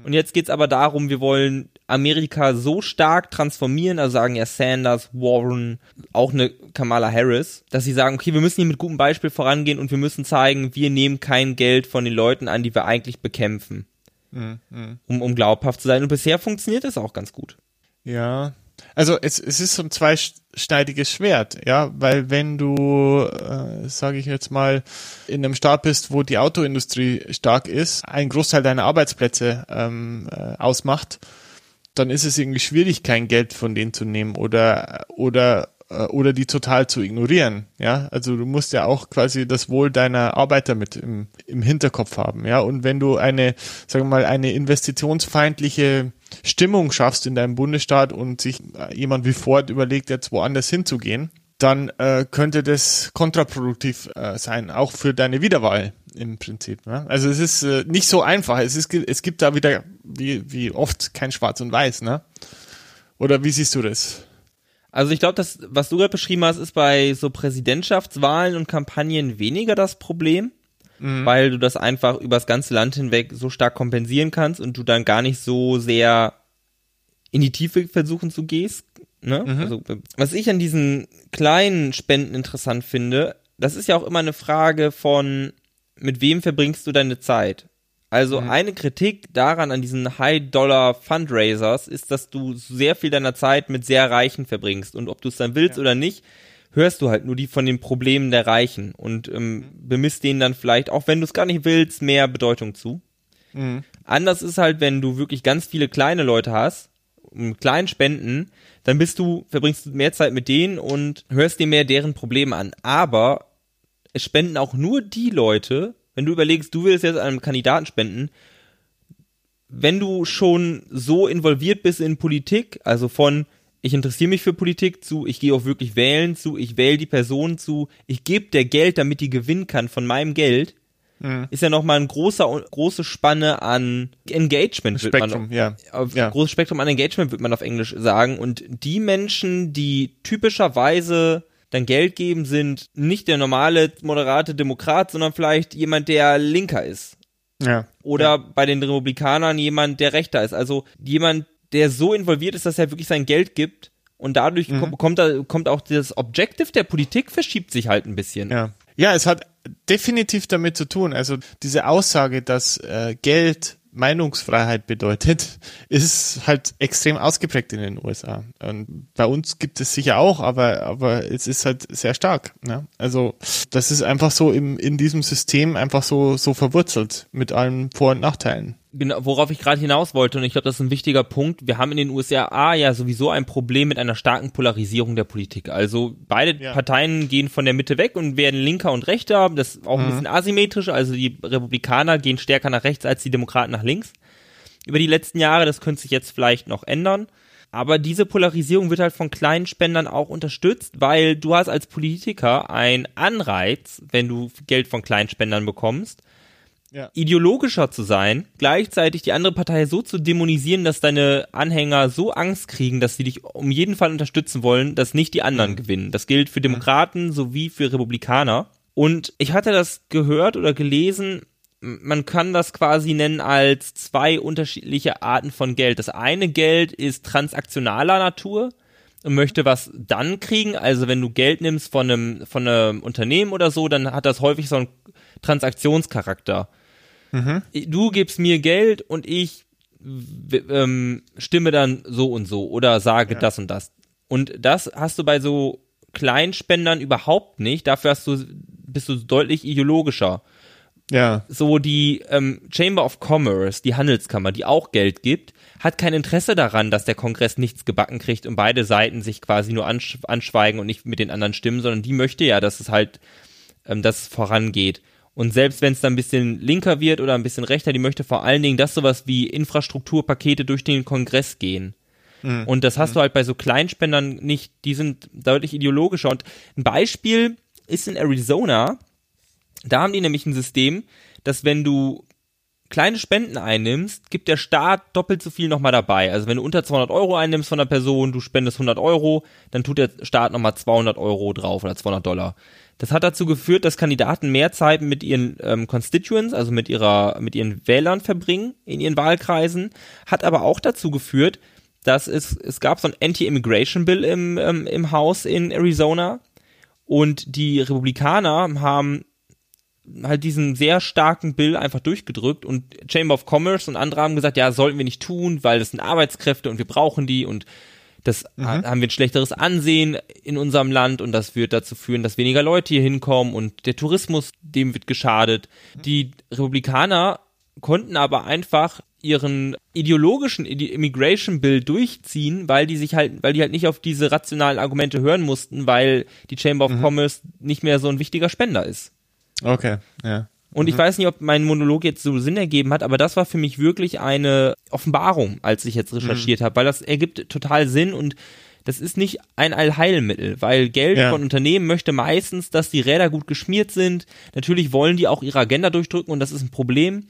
Und jetzt geht's aber darum, wir wollen Amerika so stark transformieren, also sagen ja Sanders, Warren, auch eine Kamala Harris, dass sie sagen, okay, wir müssen hier mit gutem Beispiel vorangehen und wir müssen zeigen, wir nehmen kein Geld von den Leuten an, die wir eigentlich bekämpfen. Mhm. Um, um glaubhaft zu sein. Und bisher funktioniert das auch ganz gut. Ja, also es, es ist so ein zweischneidiges Schwert, ja, weil wenn du, äh, sage ich jetzt mal, in einem Staat bist, wo die Autoindustrie stark ist, ein Großteil deiner Arbeitsplätze ähm, äh, ausmacht, dann ist es irgendwie schwierig, kein Geld von denen zu nehmen oder oder äh, oder die total zu ignorieren. Ja, also du musst ja auch quasi das Wohl deiner Arbeiter mit im, im Hinterkopf haben. Ja, und wenn du eine, sagen wir mal, eine investitionsfeindliche Stimmung schaffst in deinem Bundesstaat und sich jemand wie Ford überlegt, jetzt woanders hinzugehen, dann äh, könnte das kontraproduktiv äh, sein, auch für deine Wiederwahl im Prinzip. Ne? Also es ist äh, nicht so einfach. Es, ist, es gibt da wieder, wie, wie oft, kein Schwarz und Weiß. Ne? Oder wie siehst du das? Also ich glaube, das, was du gerade beschrieben hast, ist bei so Präsidentschaftswahlen und Kampagnen weniger das Problem mhm. weil du das einfach übers ganze Land hinweg so stark kompensieren kannst und du dann gar nicht so sehr in die Tiefe versuchen zu gehst. Ne? Mhm. Also, was ich an diesen kleinen Spenden interessant finde, das ist ja auch immer eine Frage von, mit wem verbringst du deine Zeit? Also mhm. eine Kritik daran an diesen High-Dollar-Fundraisers ist, dass du sehr viel deiner Zeit mit sehr Reichen verbringst. Und ob du es dann willst ja. oder nicht, hörst du halt nur die von den Problemen der Reichen und ähm, bemisst denen dann vielleicht, auch wenn du es gar nicht willst, mehr Bedeutung zu. Mhm. Anders ist halt, wenn du wirklich ganz viele kleine Leute hast, mit kleinen Spenden, dann bist du, verbringst du mehr Zeit mit denen und hörst dir mehr deren Probleme an. Aber es spenden auch nur die Leute, wenn du überlegst, du willst jetzt einem Kandidaten spenden, wenn du schon so involviert bist in Politik, also von ich interessiere mich für Politik zu, ich gehe auch wirklich wählen zu, ich wähle die Person zu, ich gebe der Geld, damit die gewinnen kann von meinem Geld, mhm. ist ja nochmal ein großer, große Spanne an Engagement. Spektrum, man, ja. Auf, ja. Großes Spektrum an Engagement, wird man auf Englisch sagen. Und die Menschen, die typischerweise dann Geld geben, sind nicht der normale, moderate Demokrat, sondern vielleicht jemand, der linker ist. Ja. Oder ja. bei den Republikanern jemand, der rechter ist. Also jemand, der so involviert ist, dass er wirklich sein Geld gibt und dadurch mhm. kommt, kommt, kommt auch das Objective der Politik verschiebt sich halt ein bisschen. Ja. Ja, es hat definitiv damit zu tun. Also diese Aussage, dass äh, Geld Meinungsfreiheit bedeutet, ist halt extrem ausgeprägt in den USA. Und bei uns gibt es sicher auch, aber, aber es ist halt sehr stark. Ne? Also das ist einfach so im, in diesem System einfach so, so verwurzelt mit allen Vor- und Nachteilen genau, worauf ich gerade hinaus wollte, und ich glaube, das ist ein wichtiger Punkt. Wir haben in den USA ja sowieso ein Problem mit einer starken Polarisierung der Politik. Also beide ja. Parteien gehen von der Mitte weg und werden linker und rechter. Das ist auch ein mhm. bisschen asymmetrisch. Also die Republikaner gehen stärker nach rechts als die Demokraten nach links. Über die letzten Jahre, das könnte sich jetzt vielleicht noch ändern. Aber diese Polarisierung wird halt von kleinen Spendern auch unterstützt, weil du hast als Politiker einen Anreiz, wenn du Geld von kleinen Spendern bekommst, ja. ideologischer zu sein, gleichzeitig die andere Partei so zu dämonisieren, dass deine Anhänger so Angst kriegen, dass sie dich um jeden Fall unterstützen wollen, dass nicht die anderen mhm. gewinnen. Das gilt für Demokraten sowie für Republikaner. Und ich hatte das gehört oder gelesen, man kann das quasi nennen als zwei unterschiedliche Arten von Geld. Das eine Geld ist transaktionaler Natur und möchte was dann kriegen. Also wenn du Geld nimmst von einem, von einem Unternehmen oder so, dann hat das häufig so einen Transaktionscharakter. Mhm. Du gibst mir Geld und ich ähm, stimme dann so und so oder sage ja. das und das. Und das hast du bei so Kleinspendern überhaupt nicht. Dafür hast du, bist du deutlich ideologischer. Ja. So die ähm, Chamber of Commerce, die Handelskammer, die auch Geld gibt, hat kein Interesse daran, dass der Kongress nichts gebacken kriegt und beide Seiten sich quasi nur ansch anschweigen und nicht mit den anderen stimmen, sondern die möchte ja, dass es halt, ähm, dass es vorangeht. Und selbst wenn es dann ein bisschen linker wird oder ein bisschen rechter, die möchte vor allen Dingen, dass sowas wie Infrastrukturpakete durch den Kongress gehen. Mhm. Und das hast mhm. du halt bei so Kleinspendern nicht, die sind deutlich ideologischer. Und ein Beispiel ist in Arizona, da haben die nämlich ein System, dass wenn du kleine Spenden einnimmst, gibt der Staat doppelt so viel nochmal dabei. Also wenn du unter 200 Euro einnimmst von einer Person, du spendest 100 Euro, dann tut der Staat nochmal 200 Euro drauf oder 200 Dollar. Das hat dazu geführt, dass Kandidaten mehr Zeit mit ihren ähm, Constituents, also mit ihrer, mit ihren Wählern verbringen in ihren Wahlkreisen, hat aber auch dazu geführt, dass es, es gab so ein Anti-Immigration Bill im, ähm, im Haus in Arizona und die Republikaner haben halt diesen sehr starken Bill einfach durchgedrückt und Chamber of Commerce und andere haben gesagt, ja, sollten wir nicht tun, weil das sind Arbeitskräfte und wir brauchen die und das mhm. haben wir ein schlechteres Ansehen in unserem Land und das wird dazu führen, dass weniger Leute hier hinkommen und der Tourismus, dem wird geschadet. Die Republikaner konnten aber einfach ihren ideologischen Immigration Bill durchziehen, weil die sich halt, weil die halt nicht auf diese rationalen Argumente hören mussten, weil die Chamber of mhm. Commerce nicht mehr so ein wichtiger Spender ist. Okay, ja. Und ich mhm. weiß nicht, ob mein Monolog jetzt so Sinn ergeben hat, aber das war für mich wirklich eine Offenbarung, als ich jetzt recherchiert mhm. habe, weil das ergibt total Sinn und das ist nicht ein Allheilmittel, weil Geld ja. von Unternehmen möchte meistens, dass die Räder gut geschmiert sind. Natürlich wollen die auch ihre Agenda durchdrücken und das ist ein Problem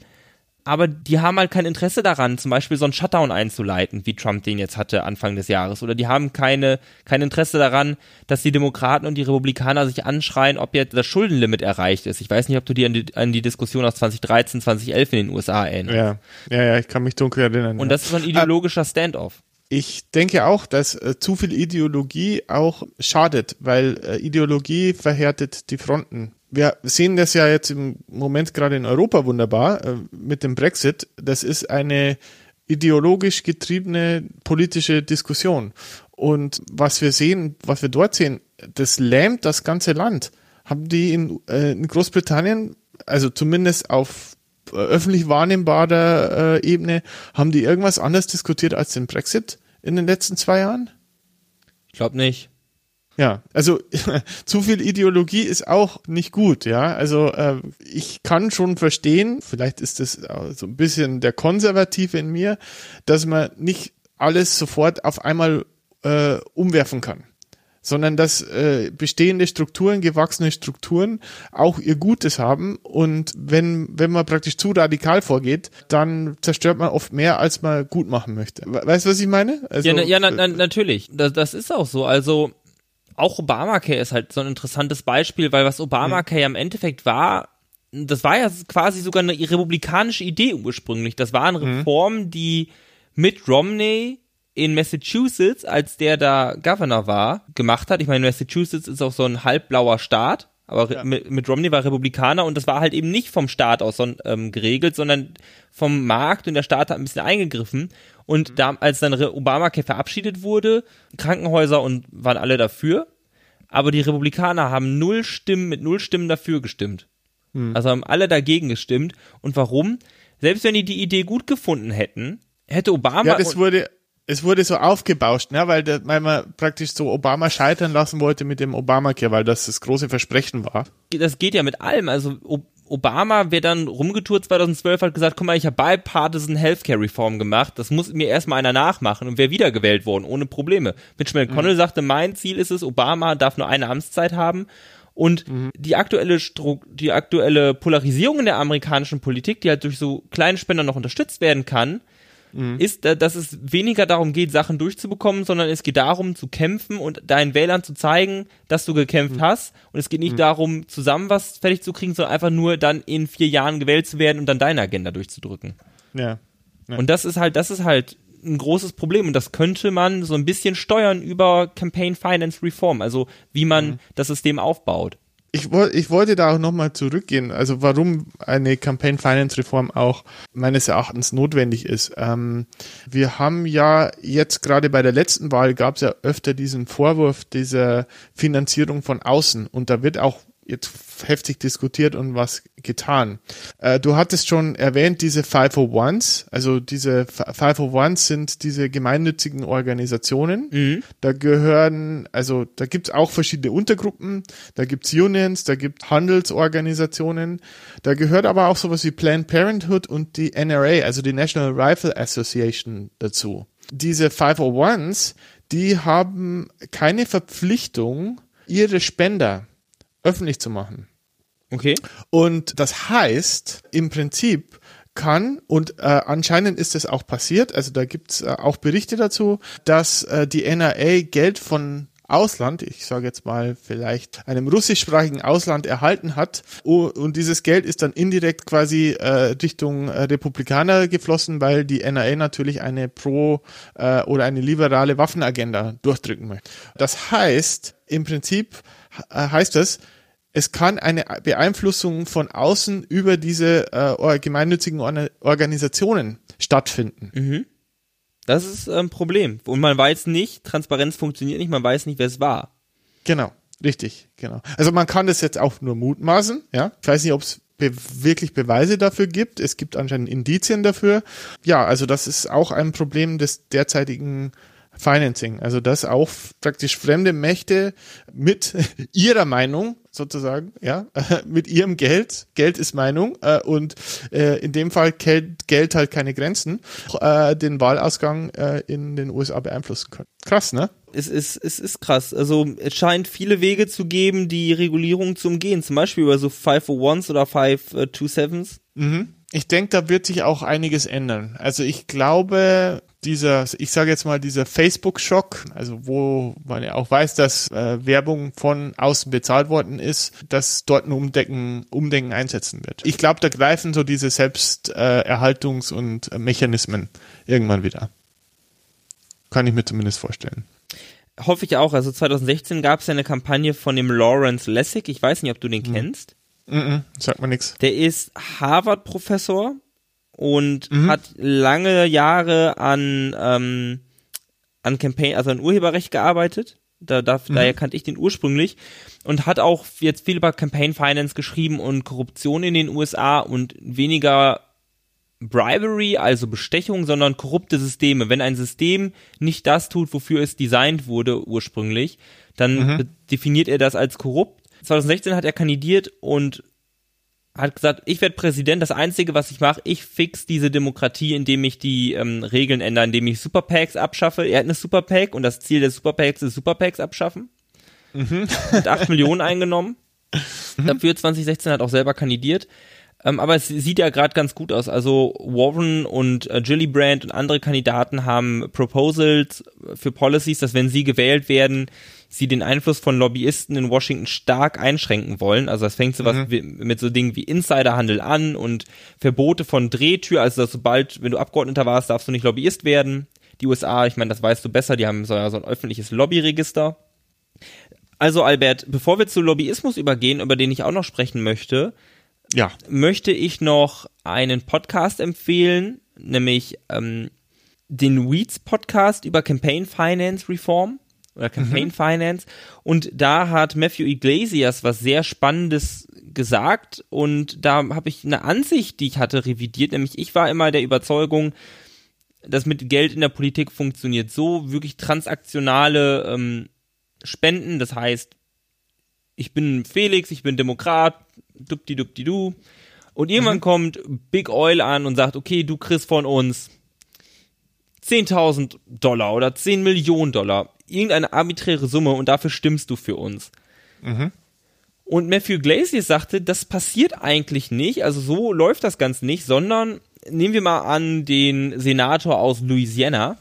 aber die haben halt kein Interesse daran, zum Beispiel so einen Shutdown einzuleiten, wie Trump den jetzt hatte Anfang des Jahres. Oder die haben keine, kein Interesse daran, dass die Demokraten und die Republikaner sich anschreien, ob jetzt das Schuldenlimit erreicht ist. Ich weiß nicht, ob du dir an die, an die Diskussion aus 2013, 2011 in den USA erinnerst. Ja, ja, ja ich kann mich dunkel erinnern. Und das ist so ein ideologischer Standoff. Ich denke auch, dass äh, zu viel Ideologie auch schadet, weil äh, Ideologie verhärtet die Fronten wir sehen das ja jetzt im Moment gerade in Europa wunderbar äh, mit dem Brexit. Das ist eine ideologisch getriebene politische Diskussion. Und was wir sehen, was wir dort sehen, das lähmt das ganze Land. Haben die in, äh, in Großbritannien, also zumindest auf äh, öffentlich wahrnehmbarer äh, Ebene, haben die irgendwas anderes diskutiert als den Brexit in den letzten zwei Jahren? glaube nicht. Ja, also zu viel Ideologie ist auch nicht gut, ja. Also äh, ich kann schon verstehen, vielleicht ist das so ein bisschen der Konservative in mir, dass man nicht alles sofort auf einmal äh, umwerfen kann sondern dass äh, bestehende Strukturen, gewachsene Strukturen auch ihr Gutes haben und wenn, wenn man praktisch zu radikal vorgeht, dann zerstört man oft mehr, als man gut machen möchte. Weißt du, was ich meine? Also, ja, na, ja na, na, natürlich. Das, das ist auch so. Also auch Obamacare ist halt so ein interessantes Beispiel, weil was Obamacare ja. im Endeffekt war, das war ja quasi sogar eine republikanische Idee ursprünglich. Das waren mhm. Reformen, die Mitt Romney in Massachusetts, als der da Governor war, gemacht hat. Ich meine, Massachusetts ist auch so ein halbblauer Staat, aber ja. mit, mit, Romney war Republikaner und das war halt eben nicht vom Staat aus ähm, geregelt, sondern vom Markt und der Staat hat ein bisschen eingegriffen. Und mhm. da, als dann Obamacare verabschiedet wurde, Krankenhäuser und waren alle dafür, aber die Republikaner haben null Stimmen mit null Stimmen dafür gestimmt. Mhm. Also haben alle dagegen gestimmt. Und warum? Selbst wenn die die Idee gut gefunden hätten, hätte Obama. Ja, das wurde, es wurde so aufgebauscht, ne, weil, der, weil man praktisch so Obama scheitern lassen wollte mit dem Obamacare, weil das das große Versprechen war. Das geht ja mit allem. Also Obama wäre dann rumgetourt 2012, hat gesagt, guck mal, ich habe bipartisan Healthcare Reform gemacht, das muss mir erstmal einer nachmachen und wäre wiedergewählt worden, ohne Probleme. Mitch McConnell mhm. sagte, mein Ziel ist es, Obama darf nur eine Amtszeit haben und mhm. die aktuelle Stru die aktuelle Polarisierung in der amerikanischen Politik, die halt durch so kleine Spender noch unterstützt werden kann, mhm. ist, dass es weniger darum geht, Sachen durchzubekommen, sondern es geht darum, zu kämpfen und deinen Wählern zu zeigen, dass du gekämpft mhm. hast. Und es geht nicht mhm. darum, zusammen was fertig zu kriegen, sondern einfach nur dann in vier Jahren gewählt zu werden und dann deine Agenda durchzudrücken. Ja. ja. Und das ist halt, das ist halt ein großes Problem und das könnte man so ein bisschen steuern über Campaign Finance Reform, also wie man mhm. das System aufbaut ich, ich wollte da auch nochmal zurückgehen, also warum eine Campaign Finance Reform auch meines Erachtens notwendig ist. Ähm, wir haben ja jetzt gerade bei der letzten Wahl gab es ja öfter diesen Vorwurf dieser Finanzierung von außen und da wird auch jetzt heftig diskutiert und was getan. Äh, du hattest schon erwähnt, diese 501s, also diese 501s sind diese gemeinnützigen Organisationen. Mhm. Da gehören, also da gibt's auch verschiedene Untergruppen, da gibt's Unions, da gibt Handelsorganisationen, da gehört aber auch sowas wie Planned Parenthood und die NRA, also die National Rifle Association dazu. Diese 501s, die haben keine Verpflichtung, ihre Spender öffentlich zu machen. Okay. Und das heißt, im Prinzip kann, und äh, anscheinend ist es auch passiert, also da gibt's äh, auch Berichte dazu, dass äh, die NRA Geld von Ausland, ich sage jetzt mal vielleicht einem russischsprachigen Ausland erhalten hat und dieses Geld ist dann indirekt quasi äh, Richtung äh, Republikaner geflossen, weil die NRA natürlich eine pro äh, oder eine liberale Waffenagenda durchdrücken möchte. Das heißt, im Prinzip äh, heißt das, es kann eine Beeinflussung von außen über diese äh, gemeinnützigen Or Organisationen stattfinden. Mhm. Das ist ein Problem. Und man weiß nicht, Transparenz funktioniert nicht, man weiß nicht, wer es war. Genau, richtig, genau. Also man kann das jetzt auch nur mutmaßen, ja. Ich weiß nicht, ob es be wirklich Beweise dafür gibt. Es gibt anscheinend Indizien dafür. Ja, also das ist auch ein Problem des derzeitigen Financing. Also dass auch praktisch fremde Mächte mit ihrer Meinung sozusagen, ja, mit ihrem Geld, Geld ist Meinung äh, und äh, in dem Fall Geld, Geld halt keine Grenzen, äh, den Wahlausgang äh, in den USA beeinflussen können. Krass, ne? Es ist, es ist krass. Also es scheint viele Wege zu geben, die Regulierung zu umgehen, zum Beispiel über so 501s oder 527s. Mhm. Ich denke, da wird sich auch einiges ändern. Also ich glaube, dieser, ich sage jetzt mal, dieser Facebook-Schock, also wo man ja auch weiß, dass äh, Werbung von außen bezahlt worden ist, dass dort ein Umdenken, Umdenken einsetzen wird. Ich glaube, da greifen so diese Selbsterhaltungs- äh, und äh, Mechanismen irgendwann wieder. Kann ich mir zumindest vorstellen. Hoffe ich auch. Also 2016 gab es ja eine Kampagne von dem Lawrence Lessig. Ich weiß nicht, ob du den mhm. kennst. Mhm, sagt mir nichts. Der ist Harvard-Professor und mhm. hat lange Jahre an, ähm, an Campaign, also an Urheberrecht gearbeitet. Da, da, mhm. Daher kannte ich den ursprünglich und hat auch jetzt viel über Campaign Finance geschrieben und Korruption in den USA und weniger Bribery, also Bestechung, sondern korrupte Systeme. Wenn ein System nicht das tut, wofür es designt wurde ursprünglich, dann mhm. definiert er das als korrupt. 2016 hat er kandidiert und hat gesagt, ich werde Präsident, das Einzige, was ich mache, ich fix diese Demokratie, indem ich die ähm, Regeln ändere, indem ich Superpacks abschaffe. Er hat eine Superpack und das Ziel der Superpacks ist Superpacks abschaffen. Mhm. Hat 8 Millionen eingenommen. Mhm. Dafür 2016 hat auch selber kandidiert. Ähm, aber es sieht ja gerade ganz gut aus. Also Warren und äh, Gillibrand und andere Kandidaten haben Proposals für Policies, dass wenn sie gewählt werden, sie den Einfluss von Lobbyisten in Washington stark einschränken wollen. Also das fängt so mhm. was mit so Dingen wie Insiderhandel an und Verbote von Drehtür, also dass sobald, wenn du Abgeordneter warst, darfst du nicht Lobbyist werden. Die USA, ich meine, das weißt du besser, die haben so, so ein öffentliches Lobbyregister. Also Albert, bevor wir zu Lobbyismus übergehen, über den ich auch noch sprechen möchte, ja. möchte ich noch einen Podcast empfehlen, nämlich ähm, den Weeds Podcast über Campaign Finance Reform oder Campaign mhm. Finance. Und da hat Matthew Iglesias was sehr Spannendes gesagt und da habe ich eine Ansicht, die ich hatte, revidiert. Nämlich ich war immer der Überzeugung, dass mit Geld in der Politik funktioniert so wirklich transaktionale ähm, Spenden. Das heißt, ich bin Felix, ich bin Demokrat, dupdi dupdi du. Und irgendwann mhm. kommt Big Oil an und sagt, okay, du kriegst von uns 10.000 Dollar oder 10 Millionen Dollar. Irgendeine arbiträre Summe und dafür stimmst du für uns. Mhm. Und Matthew Glacier sagte, das passiert eigentlich nicht, also so läuft das ganz nicht, sondern nehmen wir mal an den Senator aus Louisiana.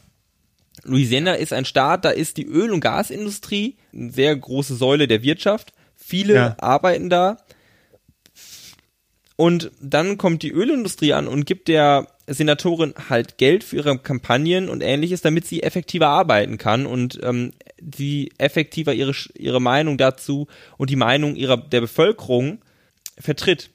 Louisiana ist ein Staat, da ist die Öl- und Gasindustrie eine sehr große Säule der Wirtschaft. Viele ja. arbeiten da. Und dann kommt die Ölindustrie an und gibt der Senatorin halt Geld für ihre Kampagnen und ähnliches, damit sie effektiver arbeiten kann und ähm, die effektiver ihre, ihre Meinung dazu und die Meinung ihrer der Bevölkerung vertritt.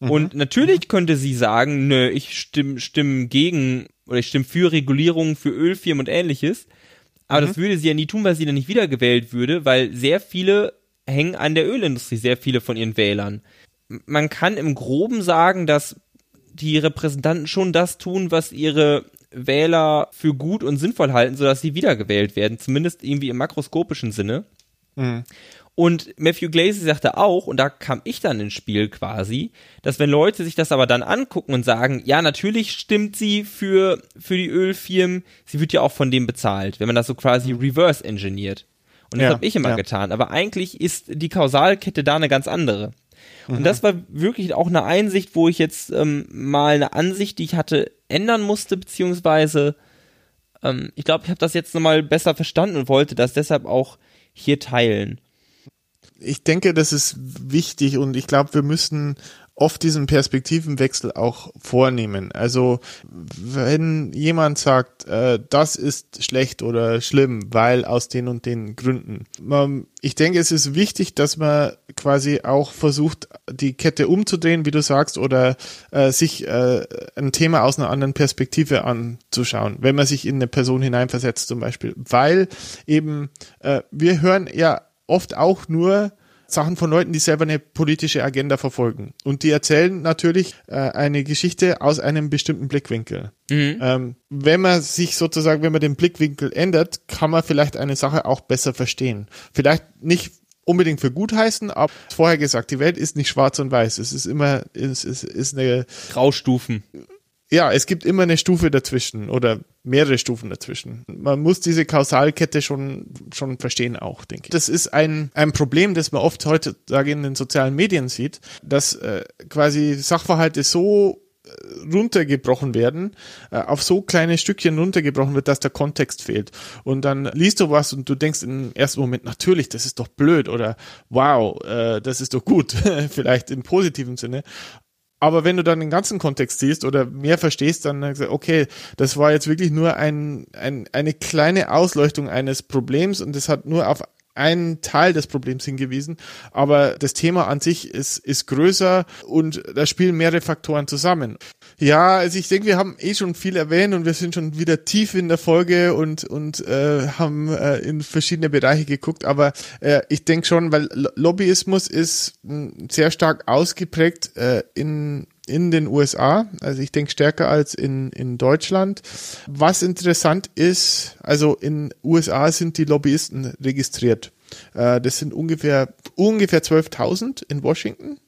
Mhm. Und natürlich mhm. könnte sie sagen, nö, ich stimme, stimme gegen oder ich stimme für Regulierungen für Ölfirmen und ähnliches. Aber mhm. das würde sie ja nie tun, weil sie dann nicht wiedergewählt würde, weil sehr viele hängen an der Ölindustrie, sehr viele von ihren Wählern. Man kann im Groben sagen, dass die Repräsentanten schon das tun, was ihre Wähler für gut und sinnvoll halten, sodass sie wiedergewählt werden, zumindest irgendwie im makroskopischen Sinne. Mhm. Und Matthew Glaze sagte auch, und da kam ich dann ins Spiel quasi, dass wenn Leute sich das aber dann angucken und sagen, ja, natürlich stimmt sie für, für die Ölfirmen, sie wird ja auch von dem bezahlt, wenn man das so quasi reverse engineert. Und das ja, habe ich immer ja. getan. Aber eigentlich ist die Kausalkette da eine ganz andere. Und mhm. das war wirklich auch eine Einsicht, wo ich jetzt ähm, mal eine Ansicht, die ich hatte, ändern musste, beziehungsweise ähm, ich glaube, ich habe das jetzt nochmal besser verstanden und wollte das deshalb auch hier teilen. Ich denke, das ist wichtig und ich glaube, wir müssen oft diesen Perspektivenwechsel auch vornehmen. Also wenn jemand sagt, äh, das ist schlecht oder schlimm, weil aus den und den Gründen. Ähm, ich denke, es ist wichtig, dass man quasi auch versucht, die Kette umzudrehen, wie du sagst, oder äh, sich äh, ein Thema aus einer anderen Perspektive anzuschauen, wenn man sich in eine Person hineinversetzt zum Beispiel. Weil eben äh, wir hören ja oft auch nur Sachen von Leuten, die selber eine politische Agenda verfolgen. Und die erzählen natürlich äh, eine Geschichte aus einem bestimmten Blickwinkel. Mhm. Ähm, wenn man sich sozusagen, wenn man den Blickwinkel ändert, kann man vielleicht eine Sache auch besser verstehen. Vielleicht nicht unbedingt für gut heißen, aber vorher gesagt, die Welt ist nicht schwarz und weiß. Es ist immer, es ist, ist eine Graustufen ja, es gibt immer eine Stufe dazwischen oder mehrere Stufen dazwischen. Man muss diese Kausalkette schon, schon verstehen auch, denke ich. Das ist ein, ein Problem, das man oft heutzutage in den sozialen Medien sieht, dass äh, quasi Sachverhalte so äh, runtergebrochen werden, äh, auf so kleine Stückchen runtergebrochen wird, dass der Kontext fehlt. Und dann liest du was und du denkst im ersten Moment, natürlich, das ist doch blöd oder wow, äh, das ist doch gut, vielleicht im positiven Sinne. Aber wenn du dann den ganzen Kontext siehst oder mehr verstehst, dann okay, das war jetzt wirklich nur ein, ein, eine kleine Ausleuchtung eines Problems und das hat nur auf einen Teil des Problems hingewiesen, aber das Thema an sich ist, ist größer und da spielen mehrere Faktoren zusammen. Ja, also ich denke, wir haben eh schon viel erwähnt und wir sind schon wieder tief in der Folge und, und äh, haben äh, in verschiedene Bereiche geguckt, aber äh, ich denke schon, weil Lobbyismus ist mh, hm, sehr stark ausgeprägt äh, in in den USA. Also ich denke stärker als in, in Deutschland. Was interessant ist, also in USA sind die Lobbyisten registriert. Äh, das sind ungefähr, ungefähr 12.000 in Washington.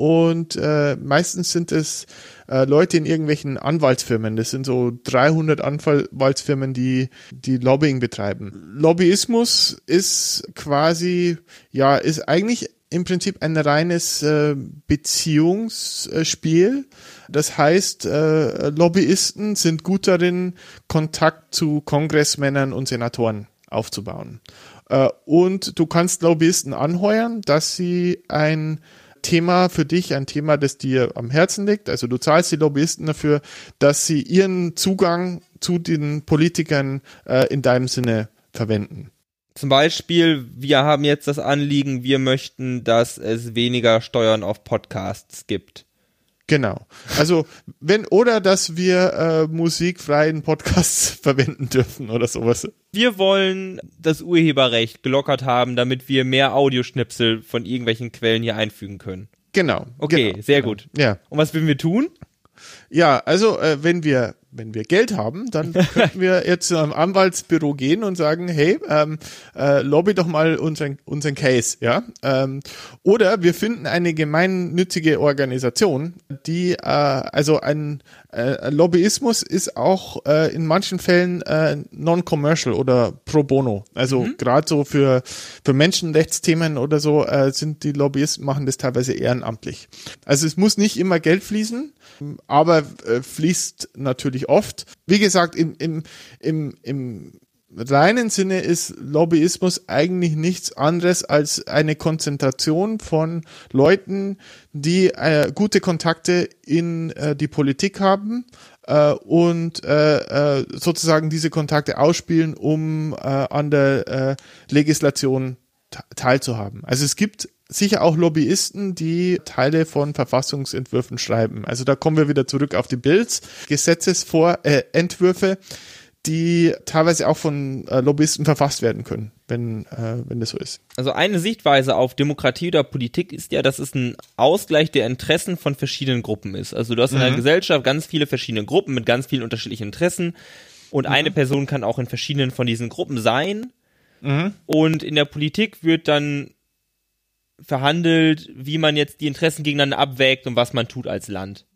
Und äh, meistens sind es äh, Leute in irgendwelchen Anwaltsfirmen. Das sind so 300 Anwaltsfirmen, die die Lobbying betreiben. Lobbyismus ist quasi, ja, ist eigentlich im Prinzip ein reines äh, Beziehungsspiel. Das heißt, äh, Lobbyisten sind gut darin, Kontakt zu Kongressmännern und Senatoren aufzubauen. Äh, und du kannst Lobbyisten anheuern, dass sie ein Thema für dich, ein Thema, das dir am Herzen liegt. Also du zahlst die Lobbyisten dafür, dass sie ihren Zugang zu den Politikern äh, in deinem Sinne verwenden. Zum Beispiel, wir haben jetzt das Anliegen, wir möchten, dass es weniger Steuern auf Podcasts gibt. Genau. Also wenn oder dass wir äh, musikfreien Podcasts verwenden dürfen oder sowas. Wir wollen das Urheberrecht gelockert haben, damit wir mehr Audioschnipsel von irgendwelchen Quellen hier einfügen können. Genau. Okay, genau, sehr genau. gut. Ja. Und was würden wir tun? Ja, also äh, wenn wir wenn wir Geld haben, dann könnten wir jetzt zu einem Anwaltsbüro gehen und sagen, hey, ähm, äh, lobby doch mal unseren, unseren Case, ja. Ähm, oder wir finden eine gemeinnützige Organisation, die, äh, also ein äh, Lobbyismus ist auch äh, in manchen Fällen äh, non-commercial oder pro bono. Also Mhm. gerade so für, für Menschenrechtsthemen oder so äh, sind die Lobbyisten machen das teilweise ehrenamtlich. Also es muss nicht immer Geld fließen, aber äh, fließt natürlich oft. Wie gesagt, im, im, im, im reinen Sinne ist Lobbyismus eigentlich nichts anderes als eine Konzentration von Leuten, die äh, gute Kontakte in äh, die Politik haben äh, und äh, äh, sozusagen diese Kontakte ausspielen, um äh, an der äh, Legislation teilzuhaben. Also es gibt sicher auch Lobbyisten, die Teile von Verfassungsentwürfen schreiben. Also da kommen wir wieder zurück auf die Bills, Gesetzesvor äh, Entwürfe, die teilweise auch von äh, Lobbyisten verfasst werden können, wenn äh, wenn das so ist. Also eine Sichtweise auf Demokratie oder Politik ist ja, dass es ein Ausgleich der Interessen von verschiedenen Gruppen ist. Also du hast in einer Gesellschaft ganz viele verschiedene Gruppen mit ganz vielen unterschiedlichen Interessen und eine Person kann auch in verschiedenen von diesen Gruppen sein. Und in der Politik wird dann verhandelt, wie man jetzt die Interessen gegeneinander abwägt und was man tut als Land.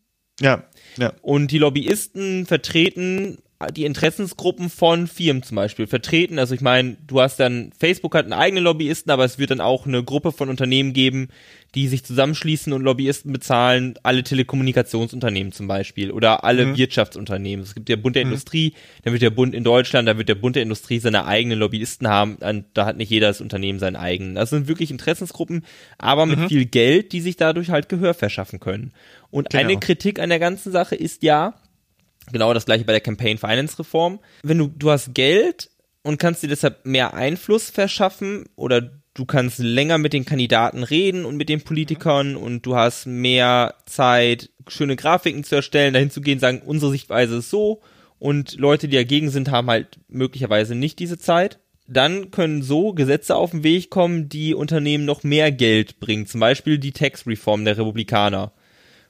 Ja, ja, Und die Lobbyisten vertreten die Interessensgruppen von Firmen zum Beispiel vertreten. Also ich meine, du hast dann, Facebook hat einen eigenen Lobbyisten, aber es wird dann auch eine Gruppe von Unternehmen geben, die sich zusammenschließen und Lobbyisten bezahlen, alle Telekommunikationsunternehmen zum Beispiel oder alle Wirtschaftsunternehmen. Es gibt der Bund der Industrie, dann wird der Bund in Deutschland, da wird der Bund der Industrie seine eigenen Lobbyisten haben, und da hat nicht jedes Unternehmen seinen eigenen. Das sind wirklich Interessensgruppen, aber mit viel Geld, die sich dadurch halt Gehör verschaffen können. Und Genau. eine Kritik an der ganzen Sache ist ja, Genau das gleiche bei der Campaign Finance Reform. Wenn du, du hast Geld und kannst dir deshalb mehr Einfluss verschaffen oder du kannst länger mit den Kandidaten reden und mit den Politikern und du hast mehr Zeit, schöne Grafiken zu erstellen, dahin zu gehen, sagen, unsere Sichtweise ist so und Leute, die dagegen sind, haben halt möglicherweise nicht diese Zeit. Dann können so Gesetze auf den Weg kommen, die Unternehmen noch mehr Geld bringen. Zum Beispiel die Tax Reform der Republikaner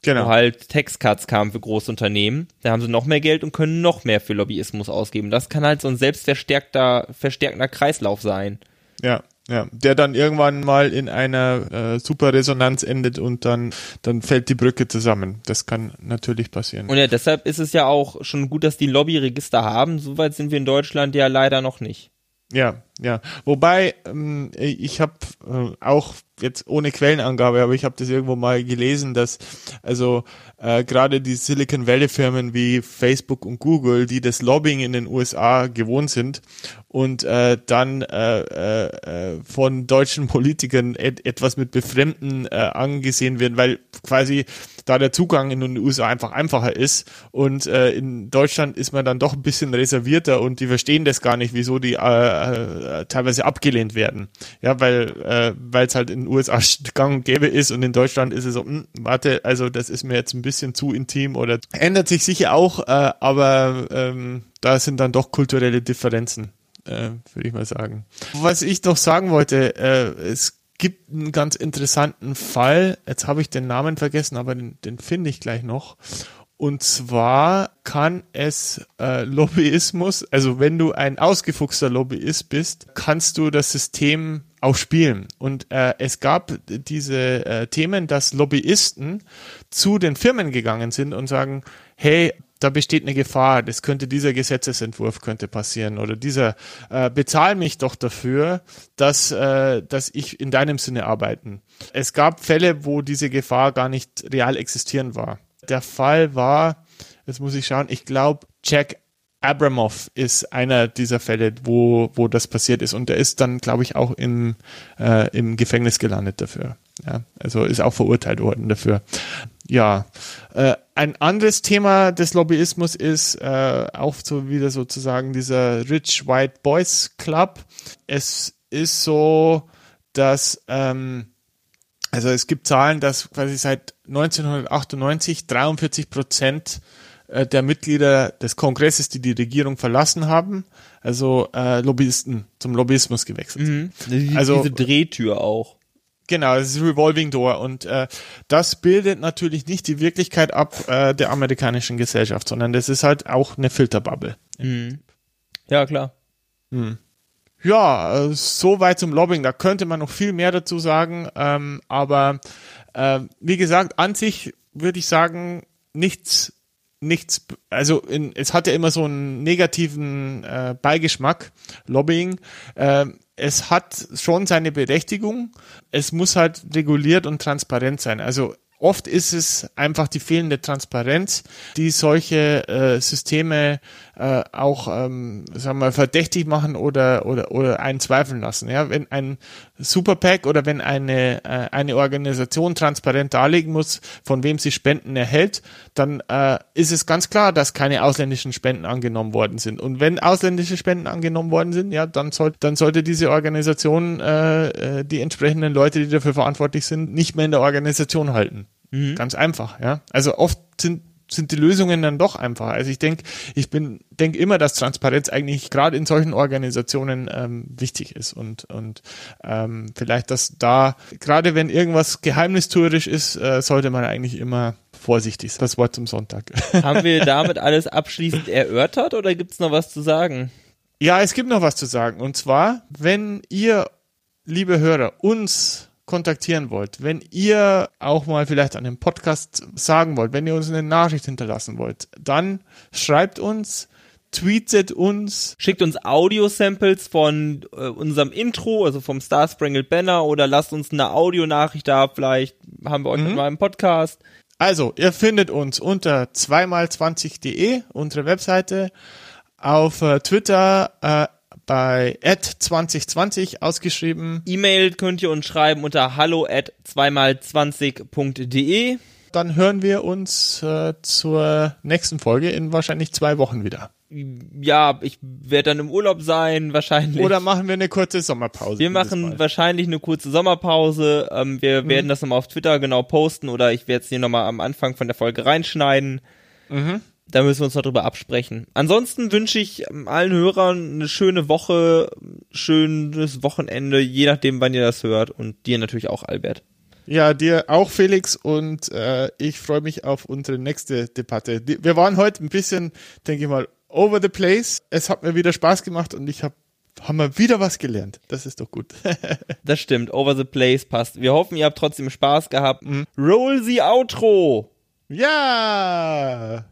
genau. wo halt Tax-Cuts kamen für Großunternehmen. Da haben sie noch mehr Geld und können noch mehr für Lobbyismus ausgeben. Das kann halt so ein selbstverstärkter, verstärkender Kreislauf sein. Ja, ja, der dann irgendwann mal in einer äh, Superresonanz endet und dann dann fällt die Brücke zusammen. Das kann natürlich passieren. Und ja, deshalb ist es ja auch schon gut, dass die Lobbyregister haben. Soweit sind wir in Deutschland ja leider noch nicht. Ja, ja. Wobei ähm, ich habe äh, auch jetzt ohne Quellenangabe, aber ich habe das irgendwo mal gelesen, dass also äh, gerade die Silicon Valley Firmen wie Facebook und Google, die das Lobbying in den USA gewohnt sind und äh, dann äh, äh, äh, von deutschen Politikern et etwas mit Befremden äh, angesehen werden, weil quasi da der Zugang in den USA einfach einfacher ist und äh, in Deutschland ist man dann doch ein bisschen reservierter und die verstehen das gar nicht, wieso die äh, äh, teilweise abgelehnt werden. Ja, weil äh, es halt in den USA gang und gäbe ist und in Deutschland ist es so, hm, warte, also das ist mir jetzt ein bisschen zu intim oder ändert sich sicher auch, äh, aber ähm, da sind dann doch kulturelle Differenzen, äh, würde ich mal sagen. Was ich noch sagen wollte, äh, es gibt einen ganz interessanten Fall. Jetzt habe ich den Namen vergessen, aber den, den finde ich gleich noch. Und zwar kann es äh, Lobbyismus, also wenn du ein ausgefuchster Lobbyist bist, kannst du das System auch spielen. Und äh, es gab diese äh, Themen, dass Lobbyisten zu den Firmen gegangen sind und sagen, hey, da besteht eine Gefahr, das könnte dieser Gesetzesentwurf könnte passieren oder dieser äh, bezahl mich doch dafür, dass äh, dass ich in deinem Sinne arbeiten. Es gab Fälle, wo diese Gefahr gar nicht real existieren war. Der Fall war, jetzt muss ich schauen, ich glaube Jack Abramov ist einer dieser Fälle, wo, wo das passiert ist. Und der ist dann, glaube ich, auch im, äh, im Gefängnis gelandet dafür. Ja, also ist auch verurteilt worden dafür. Ja, äh, ein anderes Thema des Lobbyismus ist äh, auch so wieder sozusagen dieser Rich White Boys Club. Es ist so, dass ähm, also es gibt Zahlen, dass quasi seit 1998 43 Prozent äh, der Mitglieder des Kongresses, die die Regierung verlassen haben, also äh, Lobbyisten zum Lobbyismus gewechselt mhm. Also diese Drehtür auch. Genau, das ist Revolving Door und äh, das bildet natürlich nicht die Wirklichkeit ab äh, der amerikanischen Gesellschaft, sondern das ist halt auch eine Filterbubble. Mhm. Ja, klar. Mhm. Ja, äh, so weit zum Lobbying, da könnte man noch viel mehr dazu sagen, ähm, aber äh, wie gesagt, an sich würde ich sagen, nichts nichts, also in, es hat ja immer so einen negativen äh, Beigeschmack, Lobbying. Äh, es hat schon seine Berechtigung. Es muss halt reguliert und transparent sein. Also oft ist es einfach die fehlende Transparenz, die solche äh, Systeme äh, auch, ähm, sagen wir, verdächtig machen oder oder oder einen zweifeln lassen. Ja, wenn ein Superpack oder wenn eine äh, eine Organisation transparent darlegen muss, von wem sie Spenden erhält, dann äh, ist es ganz klar, dass keine ausländischen Spenden angenommen worden sind. Und wenn ausländische Spenden angenommen worden sind, ja, dann soll dann sollte diese Organisation äh, äh die entsprechenden Leute, die dafür verantwortlich sind, nicht mehr in der Organisation halten. Mhm. Ganz einfach, ja. Also oft sind sind die Lösungen dann doch einfach. Also ich denke, ich bin denke immer, dass Transparenz eigentlich gerade in solchen Organisationen ähm, wichtig ist und und ähm, vielleicht, dass da gerade wenn irgendwas geheimnistuerisch ist, äh, sollte man eigentlich immer vorsichtig sein. Das Wort zum Sonntag. Haben wir damit alles abschließend erörtert oder gibt's noch was zu sagen? Ja, es gibt noch was zu sagen. Und zwar, wenn ihr, liebe Hörer, uns kontaktieren wollt, wenn ihr auch mal vielleicht an dem Podcast sagen wollt, wenn ihr uns eine Nachricht hinterlassen wollt, dann schreibt uns, tweetet uns. Schickt uns Audio-Samples von äh, unserem Intro, also vom Star Sprangled Banner oder lasst uns eine Audionachricht da, vielleicht haben wir euch mhm. mal im Podcast. Also, ihr findet uns unter 2x20.de, unsere Webseite, auf äh, Twitter äh, bei at 2020 ausgeschrieben. E-Mail könnt ihr uns schreiben unter hallo at 2x20.de. Dann hören wir uns äh, zur nächsten Folge in wahrscheinlich zwei Wochen wieder. Ja, ich werde dann im Urlaub sein, wahrscheinlich. Oder machen wir eine kurze Sommerpause. Wir machen wahrscheinlich eine kurze Sommerpause. Ähm, wir mhm. werden das nochmal auf Twitter genau posten oder ich werde es hier nochmal am Anfang von der Folge reinschneiden. Mhm. Da müssen wir uns noch drüber absprechen. Ansonsten wünsche ich allen Hörern eine schöne Woche, schönes Wochenende, je nachdem, wann ihr das hört. Und dir natürlich auch, Albert. Ja, dir auch, Felix. Und äh, ich freue mich auf unsere nächste Debatte. Wir waren heute ein bisschen, denke ich mal, over the place. Es hat mir wieder Spaß gemacht und ich habe haben wir wieder was gelernt. Das ist doch gut. das stimmt. Over the place passt. Wir hoffen, ihr habt trotzdem Spaß gehabt. Mhm. Roll the Outro. Ja.